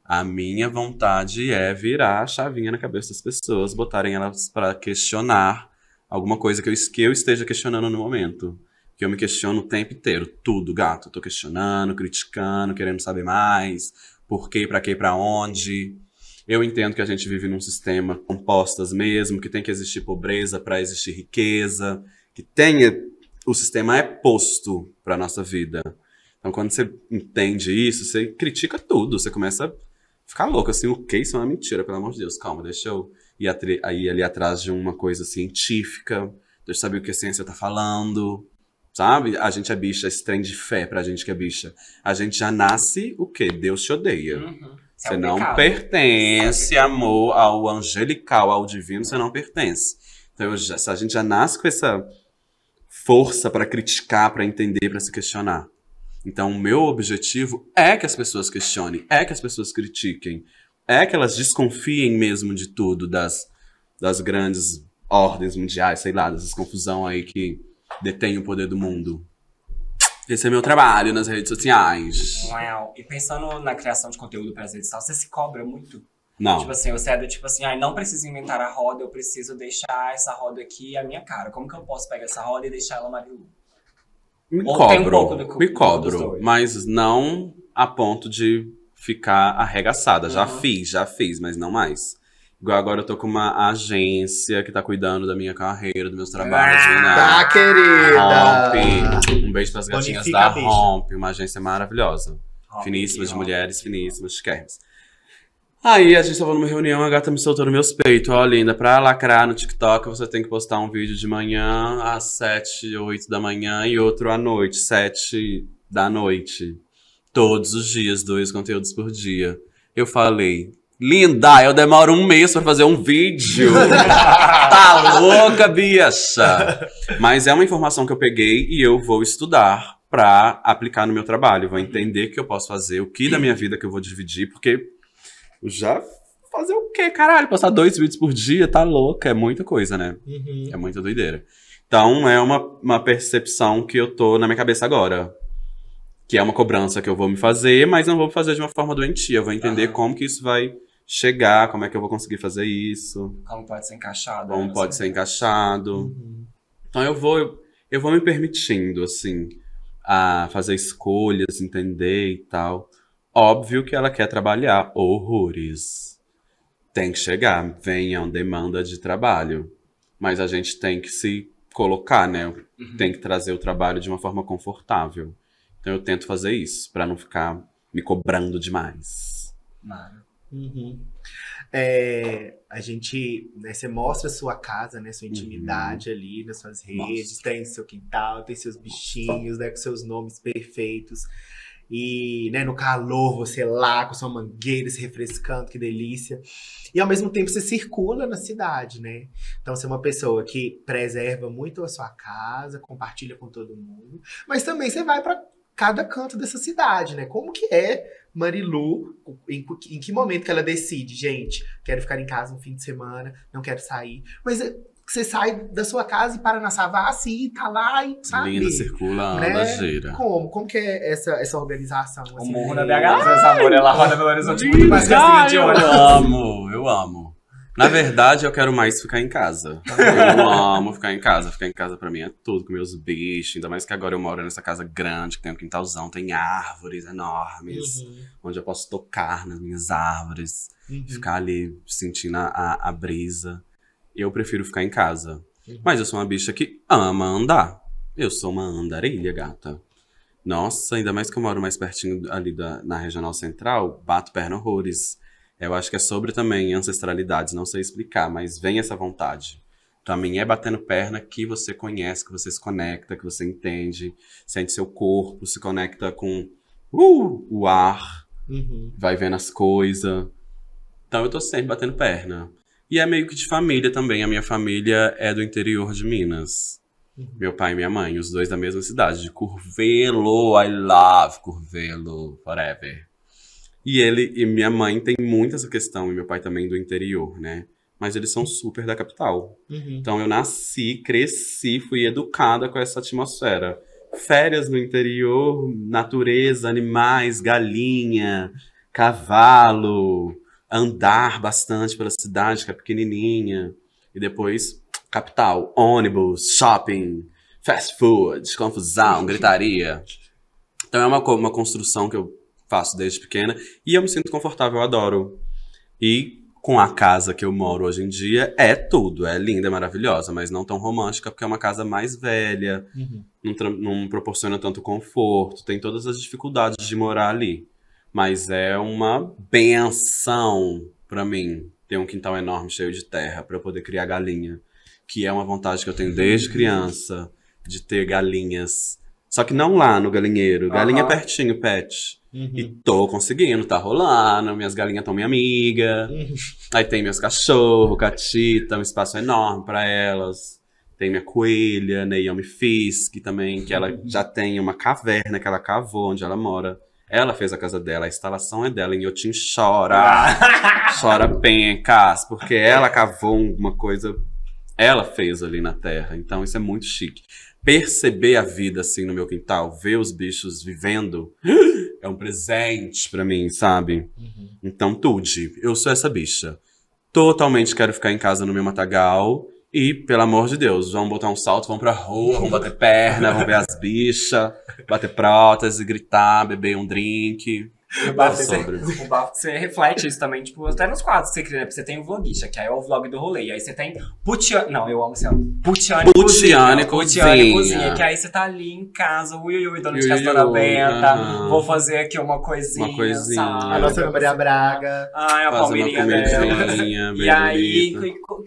A minha vontade é virar a chavinha na cabeça das pessoas, botarem elas para questionar alguma coisa que eu, que eu esteja questionando no momento. Que eu me questiono o tempo inteiro. Tudo, gato. Eu tô questionando, criticando, querendo saber mais. Por quê, pra quê, pra onde. Eu entendo que a gente vive num sistema compostas mesmo, que tem que existir pobreza para existir riqueza, que tenha o sistema é posto para nossa vida. Então, quando você entende isso, você critica tudo, você começa a ficar louco assim, o que isso é uma mentira, pelo amor de Deus, calma, deixa eu ir ali atrás de uma coisa científica, deixa eu saber o que a ciência tá falando. Sabe? A gente é bicha, esse trem de fé pra gente que é bicha. A gente já nasce o quê? Deus te odeia. Uhum. É Você um não pecado. pertence, amor, ao angelical, ao divino, você não pertence. Então, já- a gente já nasce com essa força para criticar, para entender, para se questionar. Então, o meu objetivo é que as pessoas questionem, é que as pessoas critiquem, é que elas desconfiem mesmo de tudo, das, das grandes ordens mundiais, sei lá, dessas confusão aí que detém o poder do mundo. Esse é meu trabalho nas redes sociais. Uau. E pensando na criação de conteúdo para as redes sociais, você se cobra muito? Não. Tipo assim, você é do tipo assim, ai, não preciso inventar a roda, eu preciso deixar essa roda aqui a minha cara. Como que eu posso pegar essa roda e deixar ela Marilu? Me Ou tem um cobro, pouco do- me cobro, mas não a ponto de ficar arregaçada. Já Uhum. fiz, já fiz, mas não mais. Igual agora eu tô com uma agência que tá cuidando da minha carreira, dos meus trabalhos, Ah, né? Tá, querida! Rompe. Um beijo pras gatinhas Bonifica da. Rompe, uma agência maravilhosa. Ó, finíssimas, de mulheres finíssimas, chiquérrimas. Aí a gente tava numa reunião, a gata me soltou nos meus peitos. Ó, linda, pra lacrar no TikTok, você tem que postar um vídeo de manhã às 7, 8 da manhã e outro à noite, 7 da noite. Todos os dias, dois conteúdos por dia. Eu falei, linda, eu demoro um mês pra fazer um vídeo. tá louca, bicha? Mas é uma informação que eu peguei e eu vou estudar pra aplicar no meu trabalho. Vou entender o que eu posso fazer, o que da minha vida que eu vou dividir, porque já fazer o quê, caralho? Postar dois vídeos por dia, tá louca, é muita coisa, né? Uhum. É muita doideira. Então é uma, uma percepção que eu tô na minha cabeça agora. Que é uma cobrança que eu vou me fazer, mas não vou fazer de uma forma doentia. Eu vou entender Aham. como que isso vai chegar, como é que eu vou conseguir fazer isso, Como pode ser encaixado. como né? pode ser encaixado. Uhum. Então eu vou, eu vou me permitindo, assim, a fazer escolhas, entender e tal. Óbvio que ela quer trabalhar horrores. Tem que chegar, venha demanda de trabalho. Mas a gente tem que se colocar, né? Tem que trazer o trabalho de uma forma confortável. Então eu tento fazer isso, pra não ficar me cobrando demais. Uhum. É, a gente, né, você mostra a sua casa, né, sua intimidade ali nas suas redes, tem seu quintal, tem seus bichinhos, né, com seus nomes perfeitos. E, né, no calor, você lá com sua mangueira se refrescando, que delícia. E ao mesmo tempo você circula na cidade, né? Então você é uma pessoa que preserva muito a sua casa, compartilha com todo mundo, mas também você vai para cada canto dessa cidade, né? Como que é Marilu, em, em que momento que ela decide, gente, quero ficar em casa um fim de semana, não quero sair. Mas é, você sai da sua casa e para na Savassi e tá lá e sabe. Linda, circula, anda, né? gira. Como? Como que é essa, essa organização? O assim, morro né? na BH, meus amor, ela roda Belo Horizonte muito mais que assim de eu olho. amo, eu amo. Na verdade, eu quero mais ficar em casa. Eu amo ficar em casa. Ficar em casa pra mim é tudo, com meus bichos. Ainda mais que agora eu moro nessa casa grande, que tem um quintalzão, tem árvores enormes, Uhum, onde eu posso tocar nas minhas árvores, uhum. ficar ali sentindo a, a brisa. Eu prefiro ficar em casa. Uhum. Mas eu sou uma bicha que ama andar. Eu sou uma andarilha, gata. Nossa, ainda mais que eu moro mais pertinho ali da, na Regional Central, bato perna horrores. Eu acho que é sobre também ancestralidades, não sei explicar, mas vem essa vontade. Pra mim é batendo perna que você conhece, que você se conecta, que você entende, sente seu corpo, se conecta com uh, o ar, Uhum. vai vendo as coisas. Então eu tô sempre batendo perna. E é meio que de família também. A minha família é do interior de Minas. Meu pai e minha mãe, os dois da mesma cidade, de Curvelo. I love Curvelo forever. E ele e minha mãe tem muito essa questão, e meu pai também do interior, né? Mas eles são super da capital. Uhum. Então eu nasci, cresci, fui educada com essa atmosfera. Férias no interior, natureza, animais, galinha, cavalo, andar bastante pela cidade, que é pequenininha. E depois, capital, ônibus, shopping, fast food, confusão, gritaria. Então é uma, uma construção que eu faço desde pequena e eu me sinto confortável, eu adoro. E com a casa que eu moro hoje em dia, é tudo. É linda, é maravilhosa, mas não tão romântica, porque é uma casa mais velha, Uhum. não, não proporciona tanto conforto, tem todas as dificuldades de morar ali. Mas é uma benção pra mim ter um quintal enorme cheio de terra pra eu poder criar galinha, que é uma vontade que eu tenho desde criança de ter galinhas. Só que não lá no galinheiro, galinha Aham. pertinho, pet. Uhum. E tô conseguindo, tá rolando, minhas galinhas estão minha amiga. Uhum. Aí tem meus cachorros, catita, um espaço enorme pra elas. Tem minha coelha, Naomi Fisk também, que ela já tem uma caverna que ela cavou onde ela mora. Ela fez a casa dela, a instalação é dela, em Yotin chora, chora pencas, porque ela cavou uma coisa, ela fez ali na terra. Então isso é muito chique. Perceber a vida assim no meu quintal, ver os bichos vivendo, é um presente pra mim, sabe? Uhum. Então, Tude, eu sou essa bicha. Totalmente quero ficar em casa no meu matagal. E, pelo amor de Deus, vamos botar um salto, vamos pra rua, vamos bater perna, vamos ver as bichas, bater prótese, gritar, beber um drink. O bafo, você, o bafo, você reflete isso também, tipo, até nos quadros que você cria, né? Porque Você tem o Vlogisha, que aí é o vlog do rolê. E aí você tem Putiane. Não, eu amo esse ano. Putiane Putiane Cozinha. Putiane Cozinha. Cozinha. Que aí você tá ali em casa, ui, ui, ui, dona de casa toda ui, benta. aham. Vou fazer aqui uma coisinha. Uma coisinha. sabe? A nossa Maria Braga. Ai, a palmeirinha dela. E aí,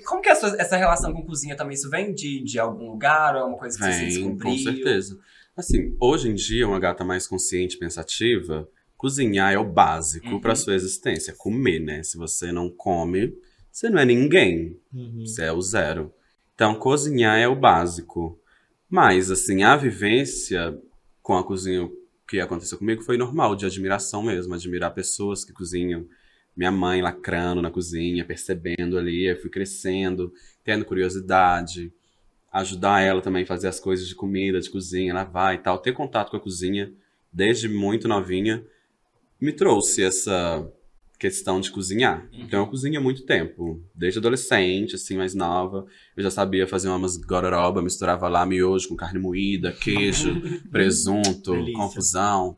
como que é a sua- essa relação com cozinha também? Isso vem de, de algum lugar ou é uma coisa que você Vem, descobriu? com certeza. Assim, hoje em dia, uma gata mais consciente e pensativa, cozinhar é o básico Uhum. pra sua existência. Comer, né? Se você não come, você não é ninguém. Uhum. Você é o zero. Então, cozinhar é o básico. Mas, assim, a vivência com a cozinha que aconteceu comigo foi normal, de admiração mesmo. Admirar pessoas que cozinham. Minha mãe lacrando na cozinha, percebendo ali. Eu fui crescendo, tendo curiosidade. Ajudar ela também a fazer as coisas de comida, de cozinha, lavar e tal. Ter contato com a cozinha desde muito novinha me trouxe essa questão de cozinhar. Então eu cozinho há muito tempo. Desde adolescente, assim, mais nova. Eu já sabia fazer umas gororoba, misturava lá miojo com carne moída, queijo, presunto, Delícia. confusão.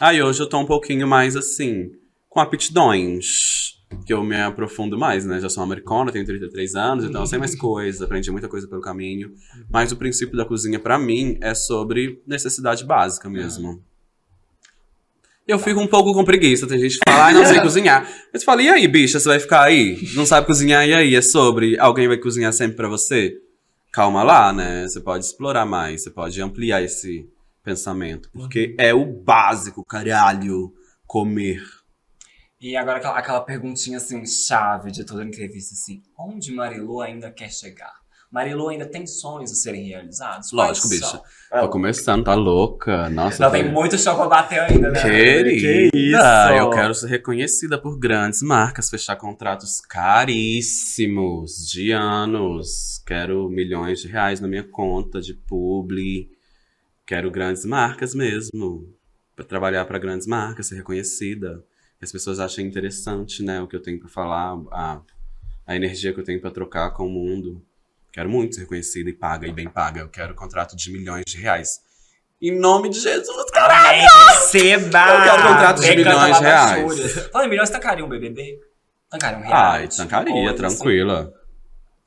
Aí hoje eu tô um pouquinho mais assim, com aptidões. Que eu me aprofundo mais, né? Já sou americana, tenho 33 anos, então eu sei mais coisas, aprendi muita coisa pelo caminho. Mas o princípio da cozinha, pra mim, é sobre necessidade básica mesmo. Eu fico um pouco com preguiça. Tem gente que fala, ai, não sei cozinhar. Mas fala, e aí, bicha, você vai ficar aí? Não sabe cozinhar, e aí? É sobre alguém vai cozinhar sempre pra você? Calma lá, né? Você pode explorar mais, você pode ampliar esse pensamento. Porque é o básico, caralho, comer. E agora aquela, aquela perguntinha assim, chave de toda entrevista, assim, onde Marilu ainda quer chegar? Marilu ainda tem sonhos a serem realizados? Quais Lógico, bicha. são? Tô começando, tá louca. Nossa, Não, tem muito chão pra bater ainda, né? Querida, Que isso? eu quero ser reconhecida por grandes marcas, fechar contratos caríssimos de anos. Quero milhões de reais na minha conta de publi. Quero grandes marcas mesmo. Pra trabalhar para grandes marcas, ser reconhecida. Que as pessoas achem interessante, né, o que eu tenho pra falar, a, a energia que eu tenho pra trocar com o mundo. Quero muito ser reconhecida e paga e bem paga. Eu quero contrato de milhões de reais. Em nome de Jesus, caralho! Receba! Eu quero contrato de milhões de reais. Em milhões, tancaria um BBB? Tancaria um Ai, reality? tancaria, Coisa tranquila.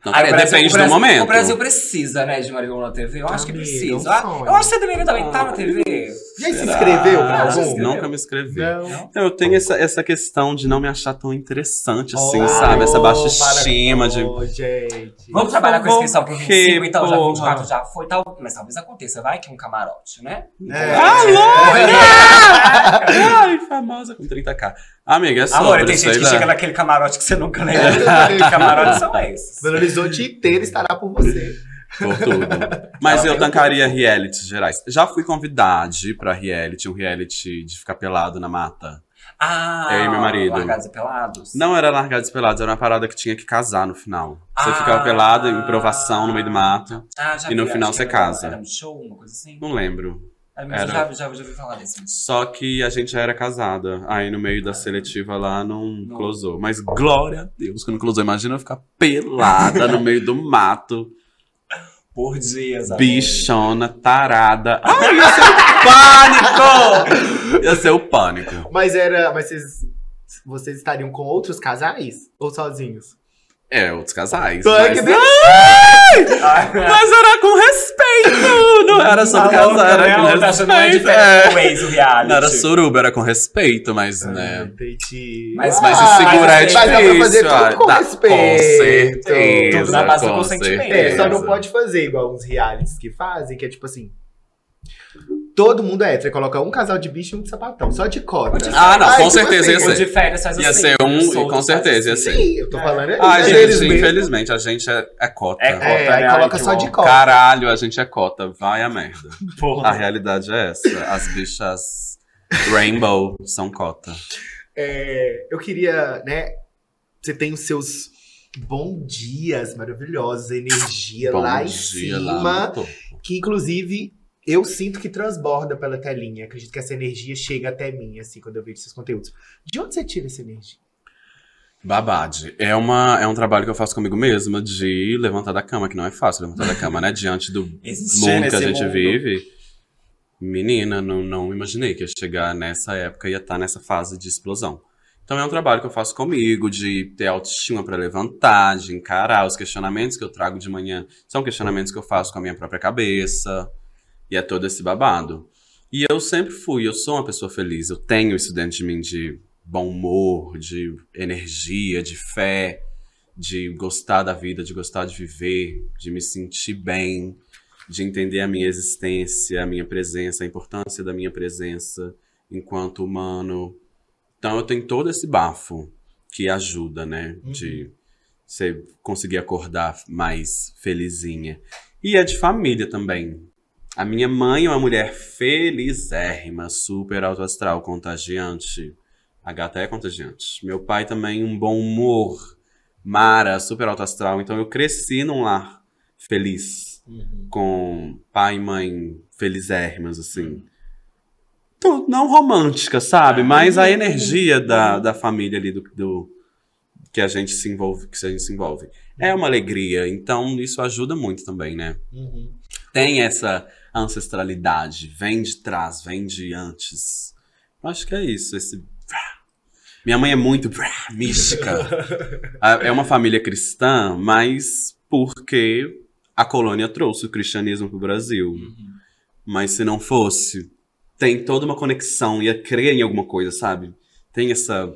Ai, Tancaria, o Brasil- depende Brasil- do momento. O Brasil precisa, né, de Marilu na TV? Eu acho que precisa. um sonho. eu acho que você deveria também estar na TV. Já se inscreveu pra algum? já se inscreveu. Nunca me inscrevi. Não. Então, eu tenho essa, essa questão de não me achar tão interessante assim, Oh, sabe? Essa baixa estima de. gente. Vamos trabalhar com a inscrição pro Que 25, então já porra. 24 já foi, tal, mas talvez aconteça. Vai que um camarote, né? É. Ai, famosa com 30k. Amiga, é sobre, Amor, tem gente que lá. chega naquele camarote que você nunca lembra. que camarotes são esses? Belo Horizonte inteiro estará por você. Por tudo. Mas eu tancaria realities gerais. Já fui convidado pra reality, um reality de ficar pelado na mata. Ah, Eu e meu marido. Largados e pelados? Não era largados e pelados, era uma parada que tinha que casar no final. Você Ah. ficava pelado em provação no meio do mato. Ah, já E no vi, final você era- casa. Era um show, uma coisa assim? Não lembro. Ah, eu Era. já, já, já ouvi falar desse. Só que a gente já era casada. Aí no meio da seletiva lá não Não. closou. Mas glória a Deus que não closou. Imagina eu ficar pelada no meio do mato. Por dias, amor. Bichona, tarada. Ai, ia ser o pânico! Ia ser o pânico. Mas era. Mas vocês. Vocês estariam com outros casais? Ou sozinhos? É, outros casais. Ai, mas... que delícia! mas era com respeito! Não era sobre né? era com tá respeito. diferença É. o reality. Não era suruba, era com respeito, mas, Ah, né... entendi. Mas- Mas Ah, se segurar é mas difícil. dá pra fazer tudo ah, com dá- respeito. Com certeza. Tudo na base do consentimento. É, só não pode fazer igual uns realities que fazem, que é tipo assim. Todo mundo é hétero, aí coloca um casal de bicho e um de sapatão, só de cota. Ah, não, Ai, com certeza ia assim, O ser. de férias faz Ia assim. ser um, com certeza ia ser. Sim, eu tô falando é Ah, é gente, mesmo. infelizmente, a gente é, é cota. É cota. É, aí né? coloca só de cota. Caralho, a gente é cota. Vai a merda. Porra. A realidade é essa. As bichas rainbow são cota. É, eu queria, né? Você tem os seus bom dias maravilhosos, energia Bom lá em dia cima, lá que inclusive eu sinto que transborda pela telinha. Acredito que essa energia chega até mim, assim, quando eu vejo esses conteúdos. De onde você tira essa energia? Babade. É, uma, é um trabalho que eu faço comigo mesma de levantar da cama, que não é fácil levantar da cama, né? Diante do mundo que a gente mundo. vive. Menina, não, não imaginei que ia chegar nessa época e ia estar nessa fase de explosão. Então é um trabalho que eu faço comigo, de ter autoestima pra levantar, de encarar os questionamentos que eu trago de manhã. São questionamentos que eu faço com a minha própria cabeça. E é todo esse babado. E eu sempre fui, eu sou uma pessoa feliz. Eu tenho isso dentro de mim de bom humor, de energia, de fé, de gostar da vida, de gostar de viver, de me sentir bem, de entender a minha existência, a minha presença, a importância da minha presença enquanto humano. Então eu tenho todo esse bafo que ajuda, né? De você conseguir acordar mais felizinha. E é de família também. A minha mãe é uma mulher felizérrima, super alto astral, contagiante. A gata é contagiante. Meu pai também, um bom humor. Mara, super alto astral. Então eu cresci num lar feliz. Com pai e mãe felizérrimas, assim. não romântica, sabe? Mas a energia da, da família ali do, do- que a gente se envolve, que a gente se envolve. É uma alegria, então isso ajuda muito também, né? Uhum. Tem essa ancestralidade, vem de trás, vem de antes. Eu acho que é isso, esse minha mãe é muito mística. A- É uma família cristã, mas porque a colônia trouxe o cristianismo pro Brasil. Mas se não fosse, tem toda uma conexão, ia crer em alguma coisa, sabe? Tem essa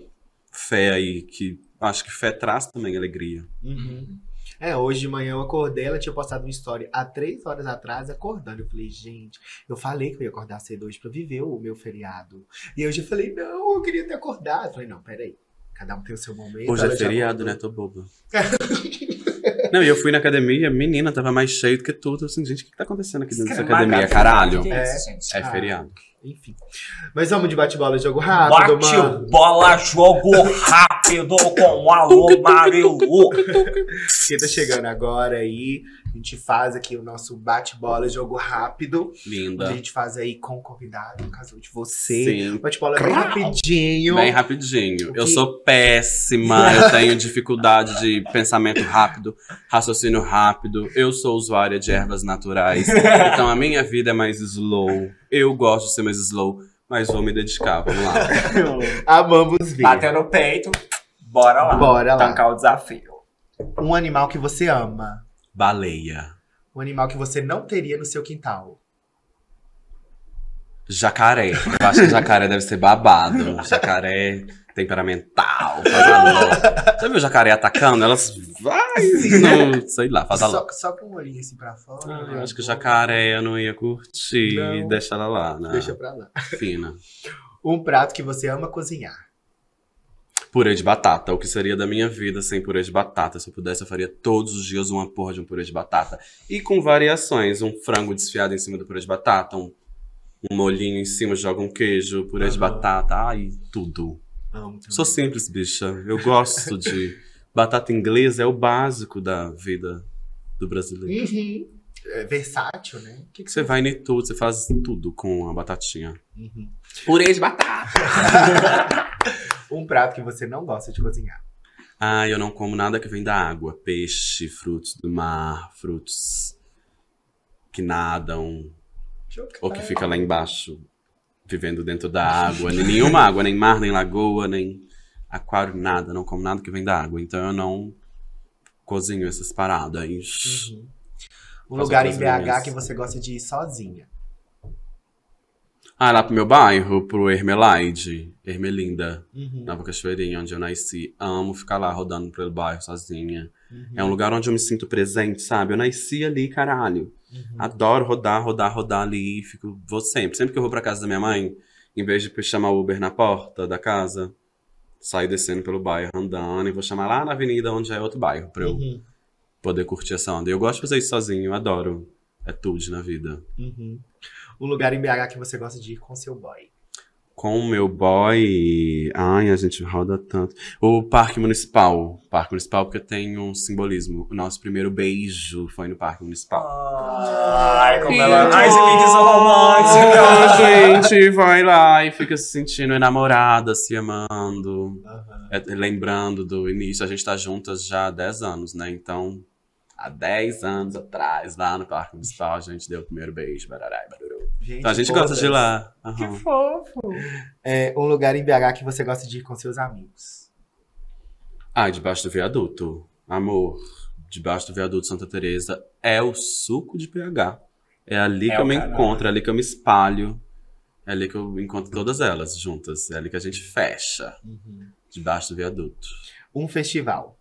fé aí que acho que fé traz também alegria. Uhum. É, hoje de manhã eu acordei, ela tinha postado uma história há três horas atrás, acordando. Eu falei, gente, eu falei que eu ia acordar cedo hoje pra viver o meu feriado. E eu já falei, não, eu queria ter acordado. Eu falei, não, peraí. Cada um tem o seu momento. Hoje é feriado, né? Tô boba. Não, e eu fui na academia, menina, tava mais cheio do que tudo. Eu assim, gente, o que tá acontecendo aqui dentro dessa academia, caralho? É. É Ah. feriado. Enfim. Mas vamos de bate-bola, jogo rápido, Bate mano. bola, jogo rápido com o alô Marilu. Quem tá chegando agora aí, a gente faz aqui o nosso bate-bola, jogo rápido. Onde a Linda. gente faz aí com o convidado, no caso de você. Sim. Bate-bola bem rapidinho. Bem rapidinho. Eu sou péssima, eu tenho dificuldade de pensamento rápido, raciocínio rápido. Eu sou usuária de ervas naturais. Então a minha vida é mais slow. Eu gosto de ser mais slow, mas vou me dedicar. Vamos lá. Amamos ver. Bateu no peito, bora lá. Bora lá. Tancar o desafio. Um animal que você ama. Baleia. Um animal que você não teria no seu quintal. Jacaré. Eu acho que jacaré deve ser babado. Jacaré temperamental, faz a louca. Já viu o jacaré atacando? Elas vai, no, sei lá, faz a Só, louca. só com o olhinho assim pra fora. Ah, eu acho que o jacaré eu não ia curtir, Não. deixa ela lá, né? Deixa pra lá. Fina. Um prato que você ama cozinhar. Purê de batata. O que seria da minha vida sem purê de batata? Se eu pudesse, eu faria todos os dias uma porra de um purê de batata. E com variações. Um frango desfiado em cima do purê de batata, um, um molhinho em cima, joga um queijo, purê de Aham. batata. Ai, tudo. Amo. Sou simples, bicha. Eu gosto de. Batata inglesa é o básico da vida do brasileiro. Uhum. É versátil, né? O que, que Você vai em tudo, você faz tudo com a batatinha. Uhum. Purê de batata. Um prato que você não gosta de cozinhar. Ah, eu não como nada que vem da água. Peixe, frutos do mar, frutos que nadam ou que fica lá embaixo, vivendo dentro da água. Nem nenhuma água, nem mar, nem lagoa, nem aquário, nada. Não como nada que vem da água. Então eu não cozinho essas paradas. Uhum. Um lugar em BH linhas. que você gosta de ir sozinha. Ah, lá pro meu bairro, pro Hermelaide, Hermelinda, Uhum. Nova Cachoeirinha, onde eu nasci. Amo ficar lá rodando pelo bairro sozinha. Uhum. É um lugar onde eu me sinto presente, sabe? Eu nasci ali, caralho. Uhum. Adoro rodar, rodar, rodar ali. Fico, vou sempre. Sempre que eu vou pra casa da minha mãe, em vez de chamar o Uber na porta da casa, saio descendo pelo bairro, andando, e vou chamar lá na avenida, onde é outro bairro, pra eu Uhum. poder curtir essa onda. Eu gosto de fazer isso sozinho, eu adoro. É tudo na vida. Uhum. Um lugar em BH que você gosta de ir com seu boy. Com o meu boy. Ai, a gente roda tanto. O Parque Municipal. Parque Municipal, porque tem um simbolismo. O nosso primeiro beijo foi no Parque Municipal. Ai, como ela. Ai, esse que sou romântica. A gente vai lá e fica se sentindo enamorada, se amando. É, lembrando do início. A gente tá juntas já há 10 anos, né? Então, há 10 anos atrás, lá no Parque Municipal, a gente deu o primeiro beijo. Barará, baruru. Gente, Então a gente gosta de ir lá. Aham. fofo. É, um lugar em BH que você gosta de ir com seus amigos. Ah, debaixo do viaduto. Amor, debaixo do viaduto Santa Teresa é o suco de PH. É ali É que eu me caralho. encontro, é ali que eu me espalho. É ali que eu encontro todas elas juntas. É ali que a gente fecha. Debaixo do viaduto. Um festival.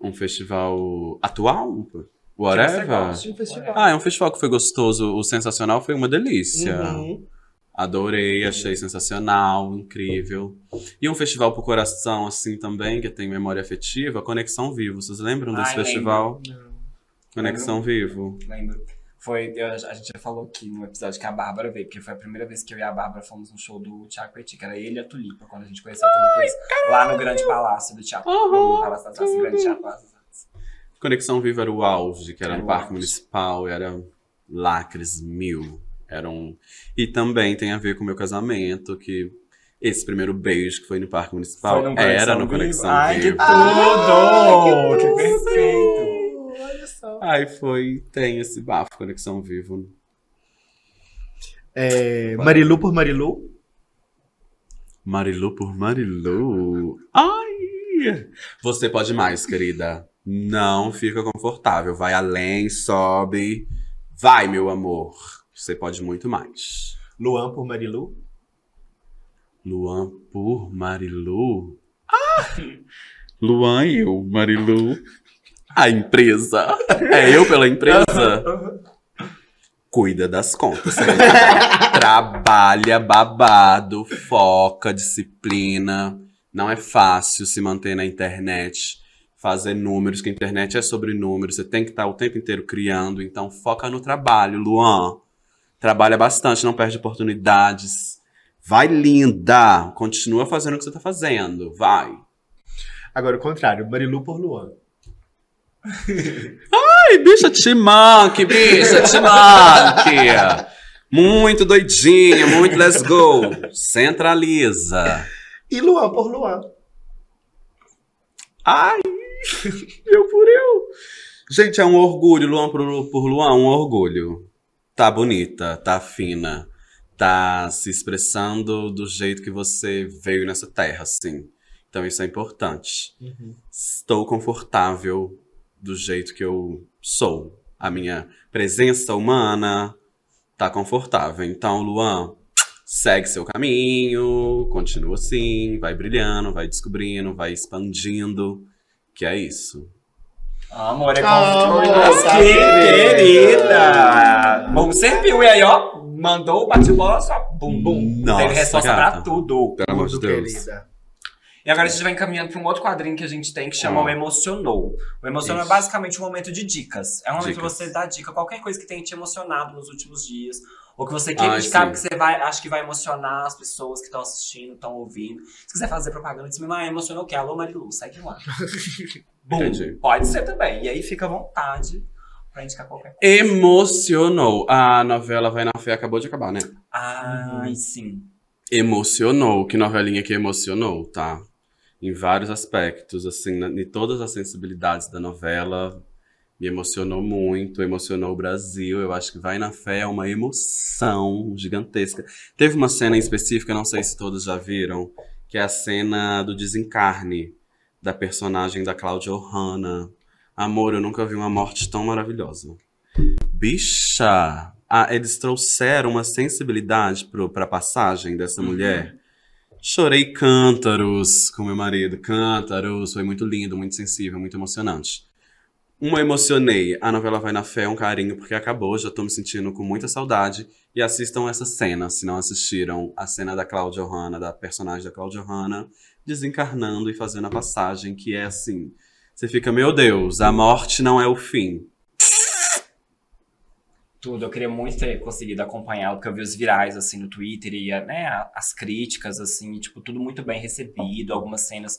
Um festival atual? você Whatever? gosta. Um festival. Ah, é um festival que foi gostoso. O Sensacional foi uma delícia. Uhum. Adorei, achei sensacional, incrível. E um festival pro coração, assim, também, que tem memória afetiva, Conexão Vivo. Vocês lembram desse Ai, lembro. festival? Conexão Vivo. Lembro. Foi, eu- a gente já falou aqui no episódio que a Bárbara veio, porque foi a primeira vez que eu e a Bárbara fomos no show do Thiago Petit, que era ele e a Tulipa, quando a gente conheceu a Tulipa lá no Grande Palácio do Teatro. No Palácio das Artes, Grande Teatro Palácio das Artes. Conexão Vivo era o auge, que era Era no Parque auge. Municipal, era lacres mil. Era um... E também tem a ver com o meu casamento, que esse primeiro beijo que foi no Parque Municipal Foi no era Conexão no? Conexão Ai, que tudo! Ai, que tudo! perfeito! Só. Aí foi, tem esse bafo, Conexão Vivo. É, Marilu por Marilu. Marilu por Marilu. Ai! Você pode mais, querida. Não fica confortável. Vai além, sobe. Vai, meu amor. Você pode muito mais. Luan por Marilu. Luan por Marilu. Ah! Luan e eu, Marilu. A empresa. É eu pela empresa? Cuida das contas. querida. Trabalha babado, foca, disciplina. Não é fácil se manter na internet, fazer números, que a internet é sobre números. Você tem que estar o tempo inteiro criando. Então foca no trabalho, Luan. Trabalha bastante, não perde oportunidades. Vai, linda! Continua fazendo o que você tá fazendo. Vai. Agora o contrário, Marilu por Luan. Ai, bicha Timanque, bicha Timanque. Muito doidinha, muito let's go. Centraliza. E Luan por Luan. Ai, eu por eu. Gente, é um orgulho, Luan por, por Luan, um orgulho. Tá bonita, tá fina, tá se expressando do jeito que você veio nessa terra, assim. Então isso é importante. Estou confortável do jeito que eu sou. A minha presença humana tá confortável. Então, Luan, segue seu caminho, continua assim, vai brilhando, vai descobrindo, vai expandindo. Que é isso. Amor, é Amor, confortável. tá Que querida. Bom, serviu. E aí, ó, mandou o bate-bola, só bum, bum. Nossa, Teve resposta gata. pra tudo. Pelo amor de Deus. querida. E agora a gente vai encaminhando para um outro quadrinho que a gente tem que chama Ah. o Emocionou. O Emocionou Isso. é basicamente um momento de dicas. É um momento que você dá dica, qualquer coisa que tenha te emocionado nos últimos dias. Ou que você queira indicar, sim. porque você vai, acha que vai emocionar as pessoas que estão assistindo, estão ouvindo. Se quiser fazer propaganda, diz, ah, emocionou o quê? Alô, Marilu, segue lá. Bom, Entendi. pode ser também. E aí fica à vontade pra indicar qualquer coisa. Emocionou. A novela Vai na Fé acabou de acabar, né? Ai, sim. Emocionou. Que novelinha que emocionou, tá? Em vários aspectos, assim, na- em todas as sensibilidades da novela. Me emocionou muito, emocionou o Brasil. Eu acho que Vai na Fé é uma emoção gigantesca. Teve uma cena em específica, não sei se todos já viram, que é a cena do desencarne da personagem da Cláudia Ohana. Amor, eu nunca vi uma morte tão maravilhosa. Bicha! Ah, eles trouxeram uma sensibilidade pro, pra passagem dessa mulher. Chorei cântaros com meu marido. Cântaros. Foi muito lindo, muito sensível, muito emocionante. Uma emocionei. A novela Vai na Fé é um carinho porque acabou. Já tô me sentindo com muita saudade. E assistam essa cena, se não assistiram. A cena da Cláudia Ohana, da personagem da Cláudia Ohana, desencarnando e fazendo a passagem, que é assim. Você fica, meu Deus, a morte não é o fim. Tudo. Eu queria muito ter conseguido acompanhar, porque eu vi os virais, assim, no Twitter e, né, as críticas, assim, tipo, tudo muito bem recebido. Algumas cenas.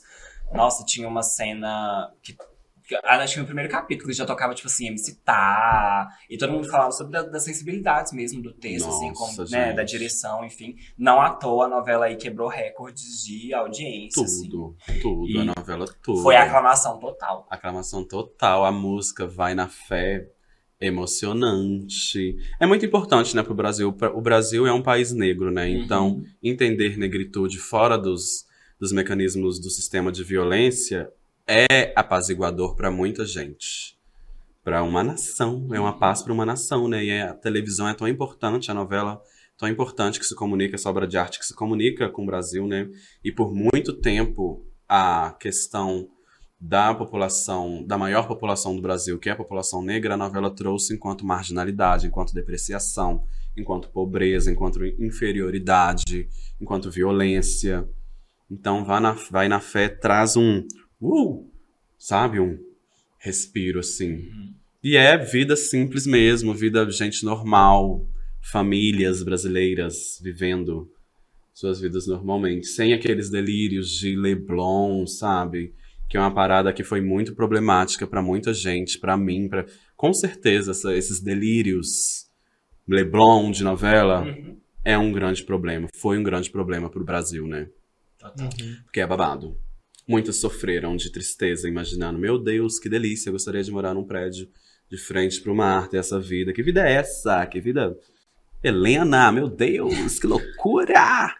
Nossa, tinha uma cena que. ah, acho que no primeiro capítulo já tocava, tipo assim, MC Tá. E todo mundo falava sobre da- das sensibilidades mesmo do texto, assim, como, Nossa, né, gente. da direção, enfim. Não à toa a novela aí quebrou recordes de audiência, assim. Tudo, tudo, E a novela tudo. Foi a aclamação total. Aclamação total, a música vai na fé, emocionante. É muito importante, né, pro Brasil. Pra- O Brasil é um país negro, né? Então, Uhum. entender negritude fora dos, dos mecanismos do sistema de violência é apaziguador para muita gente. Para uma nação, é uma paz para uma nação, né? E a televisão é tão importante, a novela tão importante que se comunica, essa obra de arte que se comunica com o Brasil, né? E por muito tempo a questão da população, da maior população do Brasil, que é a população negra, a novela trouxe enquanto marginalidade, enquanto depreciação, enquanto pobreza, enquanto inferioridade, enquanto violência. Então, vai na, vai na fé traz um, uh, sabe, um respiro assim. E é vida simples mesmo, vida de gente normal, famílias brasileiras vivendo suas vidas normalmente, sem aqueles delírios de Leblon, sabe? Que é uma parada que foi muito problemática pra muita gente, pra mim, para com certeza essa- esses delírios Leblon de novela, Uhum. é um grande problema. Foi um grande problema pro Brasil, né? Total. Porque é babado. Muitas sofreram de tristeza, imaginando, meu Deus, que delícia, eu gostaria de morar num prédio de frente pro mar, ter essa vida. Que vida é essa? Que vida. Helena, meu Deus, que loucura!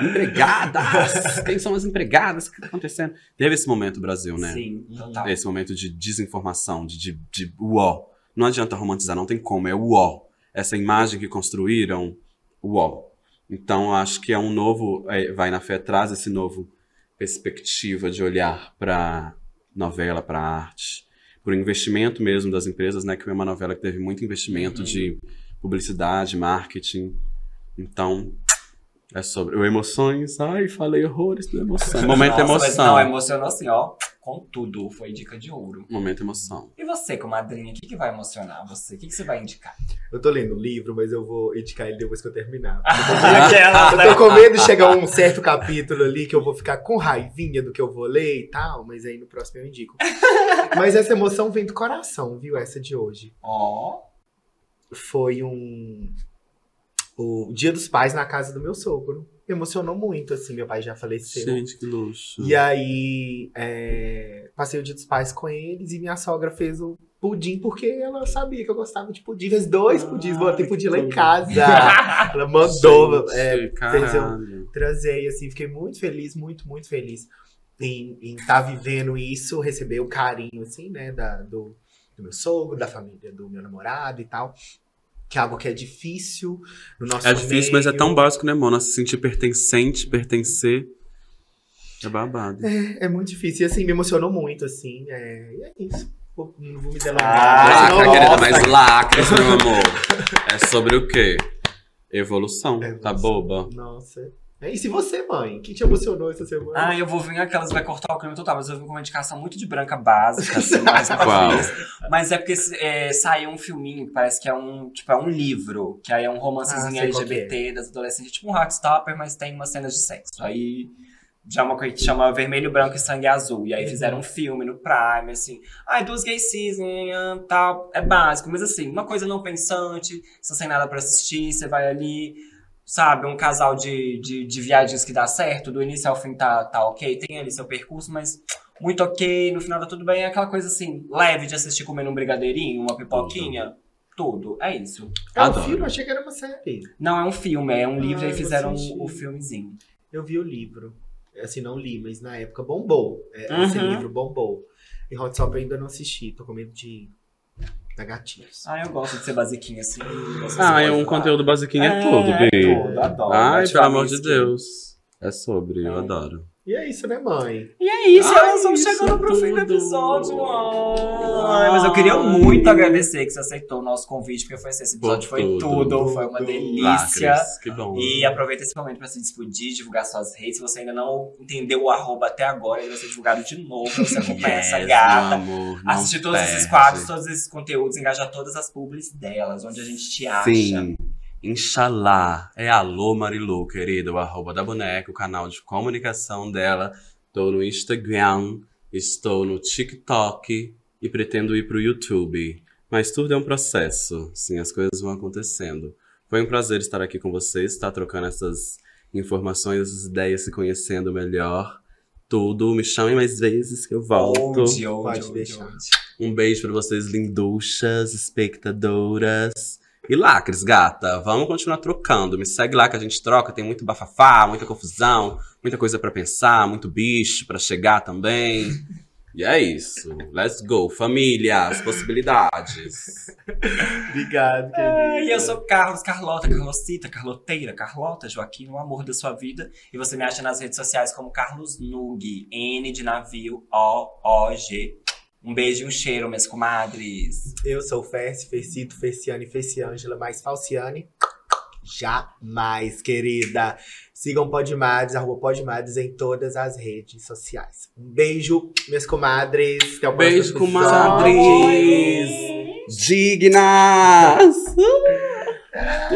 Empregadas! Quem são as empregadas? O que tá acontecendo? Teve esse momento no Brasil, né? Sim, total. Esse momento de desinformação, de, de, de uó. Não adianta romantizar, não tem como, é uó. Essa imagem que construíram, uó. Então, acho que é um novo. é, vai na fé, traz esse novo perspectiva de olhar para novela, para arte, por investimento mesmo das empresas, né? Que é uma novela que teve muito investimento de publicidade, marketing. Então, é sobre. O emoções. Ai, falei horrores do emoção. Momento Nossa, emoção. Não, emocionou assim, ó, com tudo. Foi dica de ouro. Momento emoção. E você, comadrinha, o que, que vai emocionar você? O que, que você vai indicar? Eu tô lendo o livro, mas eu vou indicar ele depois que eu terminar. Aquela, Eu tô com medo de chegar um certo capítulo ali que eu vou ficar com raivinha do que eu vou ler e tal, mas aí no próximo eu indico. Mas essa emoção vem do coração, viu? Essa de hoje. Ó, Foi um. O Dia dos Pais na casa do meu sogro. Me emocionou muito, assim. Meu pai já faleceu. Gente, que luxo. E aí, é, passei o dia dos pais com eles e minha sogra fez o pudim porque ela sabia que eu gostava de pudim. Fez dois Ah, pudins, botei pudim lá em casa. ela mandou Gente, é, fez eu assim, fiquei muito feliz, muito, muito feliz em estar vivendo isso, receber o carinho, assim, né, da, do, do meu sogro, da família do meu namorado e tal. Que é algo que é difícil no nosso É difícil, mas é meio. tão básico, né, Mona? Se sentir pertencente, pertencer. É babado. É muito difícil. E assim, me emocionou muito, assim. É, e é isso. Vou- não vou me delongar. Ah, eu- querida, mas lacres, meu amor. É sobre o quê? Evolução. Evolução. Tá boba? Nossa. É, E se você, mãe? O que te emocionou essa semana? Ah, eu vou vir aquelas, vai cortar o clima total, mas eu vim com uma indicação muito de branca básica, assim, mais uma Qual? vez. Mas é porque é, saiu um filminho que parece que é um, tipo, é um livro, que aí é um Ah, romancezinho que LGBT das adolescentes, tipo um Heartstopper, mas tem umas cenas de sexo. Aí já é uma coisa que chama Vermelho, Branco e Sangue Azul. E aí fizeram um filme no Prime, assim. Ai, duas gays cis, nhã, tal. É básico, mas assim, uma coisa não pensante, você sem nada pra assistir, você vai ali, sabe, um casal de, de, de viagens que dá certo, do início ao fim tá, tá ok, tem ali seu percurso, mas muito ok, no final tá tudo bem. É aquela coisa assim, leve de assistir comendo um brigadeirinho, uma pipoquinha. Tudo, é isso. É um filme? Eu achei que era uma série. Não é um filme, é um Ah, livro e aí eu fizeram o filmezinho. Eu vi o livro. Assim, não li, mas na época bombou. É, Uhum. Esse livro bombou. E Hot eu ainda não assisti. Tô com medo de dar gatilhos. Ah, eu gosto de ser basiquinha assim. Ah, é um lá. conteúdo basiquinho, é, É, tudo, é Bi. tudo, adoro. Ai, pelo amor de Deus. É sobre, eu É. adoro. E é isso, né, mãe? E é isso, Ai, elas vão isso chegando pro fim do tudo. episódio. Ai, mas eu queria muito agradecer que você aceitou o nosso convite, porque foi, esse episódio foi tudo. tudo, foi uma Tudo. delícia. Lacres, que bom. E aproveita esse momento pra se despedir, divulgar suas redes. Se você ainda não entendeu o arroba até agora, ele vai ser divulgado de novo. Você acompanha essa Yes, gata. meu amor, Assistir todos esses perde. quadros, todos esses conteúdos, engajar todas as publis delas, onde a gente te acha. Sim. Inshallah. É alô Marilu, querida, o arroba da boneca, o canal de comunicação dela. Tô no Instagram, estou no TikTok e pretendo ir pro YouTube. Mas tudo é um processo, sim, as coisas vão acontecendo. Foi um prazer estar aqui com vocês, estar trocando essas informações, essas ideias, se conhecendo melhor. Tudo, me chamem mais vezes que eu volto. Onde, onde, Pode onde, deixar. onde? Um beijo pra vocês, linduchas, espectadoras. E lacres, gata, vamos continuar trocando. Me segue lá que a gente troca. Tem muito bafafá, muita confusão, muita coisa pra pensar, muito bicho pra chegar também. E é isso. Let's go, família, as possibilidades. Obrigado, Ah, querida. E eu sou Carlos, Carlota, Carlosita, Carloteira, Carlota, Joaquim, o amor da sua vida. E você me acha nas redes sociais como Carlos Nug, N de navio, O-O-G. Um beijo e um cheiro, minhas comadres. Eu sou Fessi, Fecito, Feciane, Feciângela, mais Falciane. Jamais, querida. Sigam Podmades, arroba Podmades em todas as redes sociais. Um beijo, minhas comadres. Até o Beijo, próximo comadres! Dignas!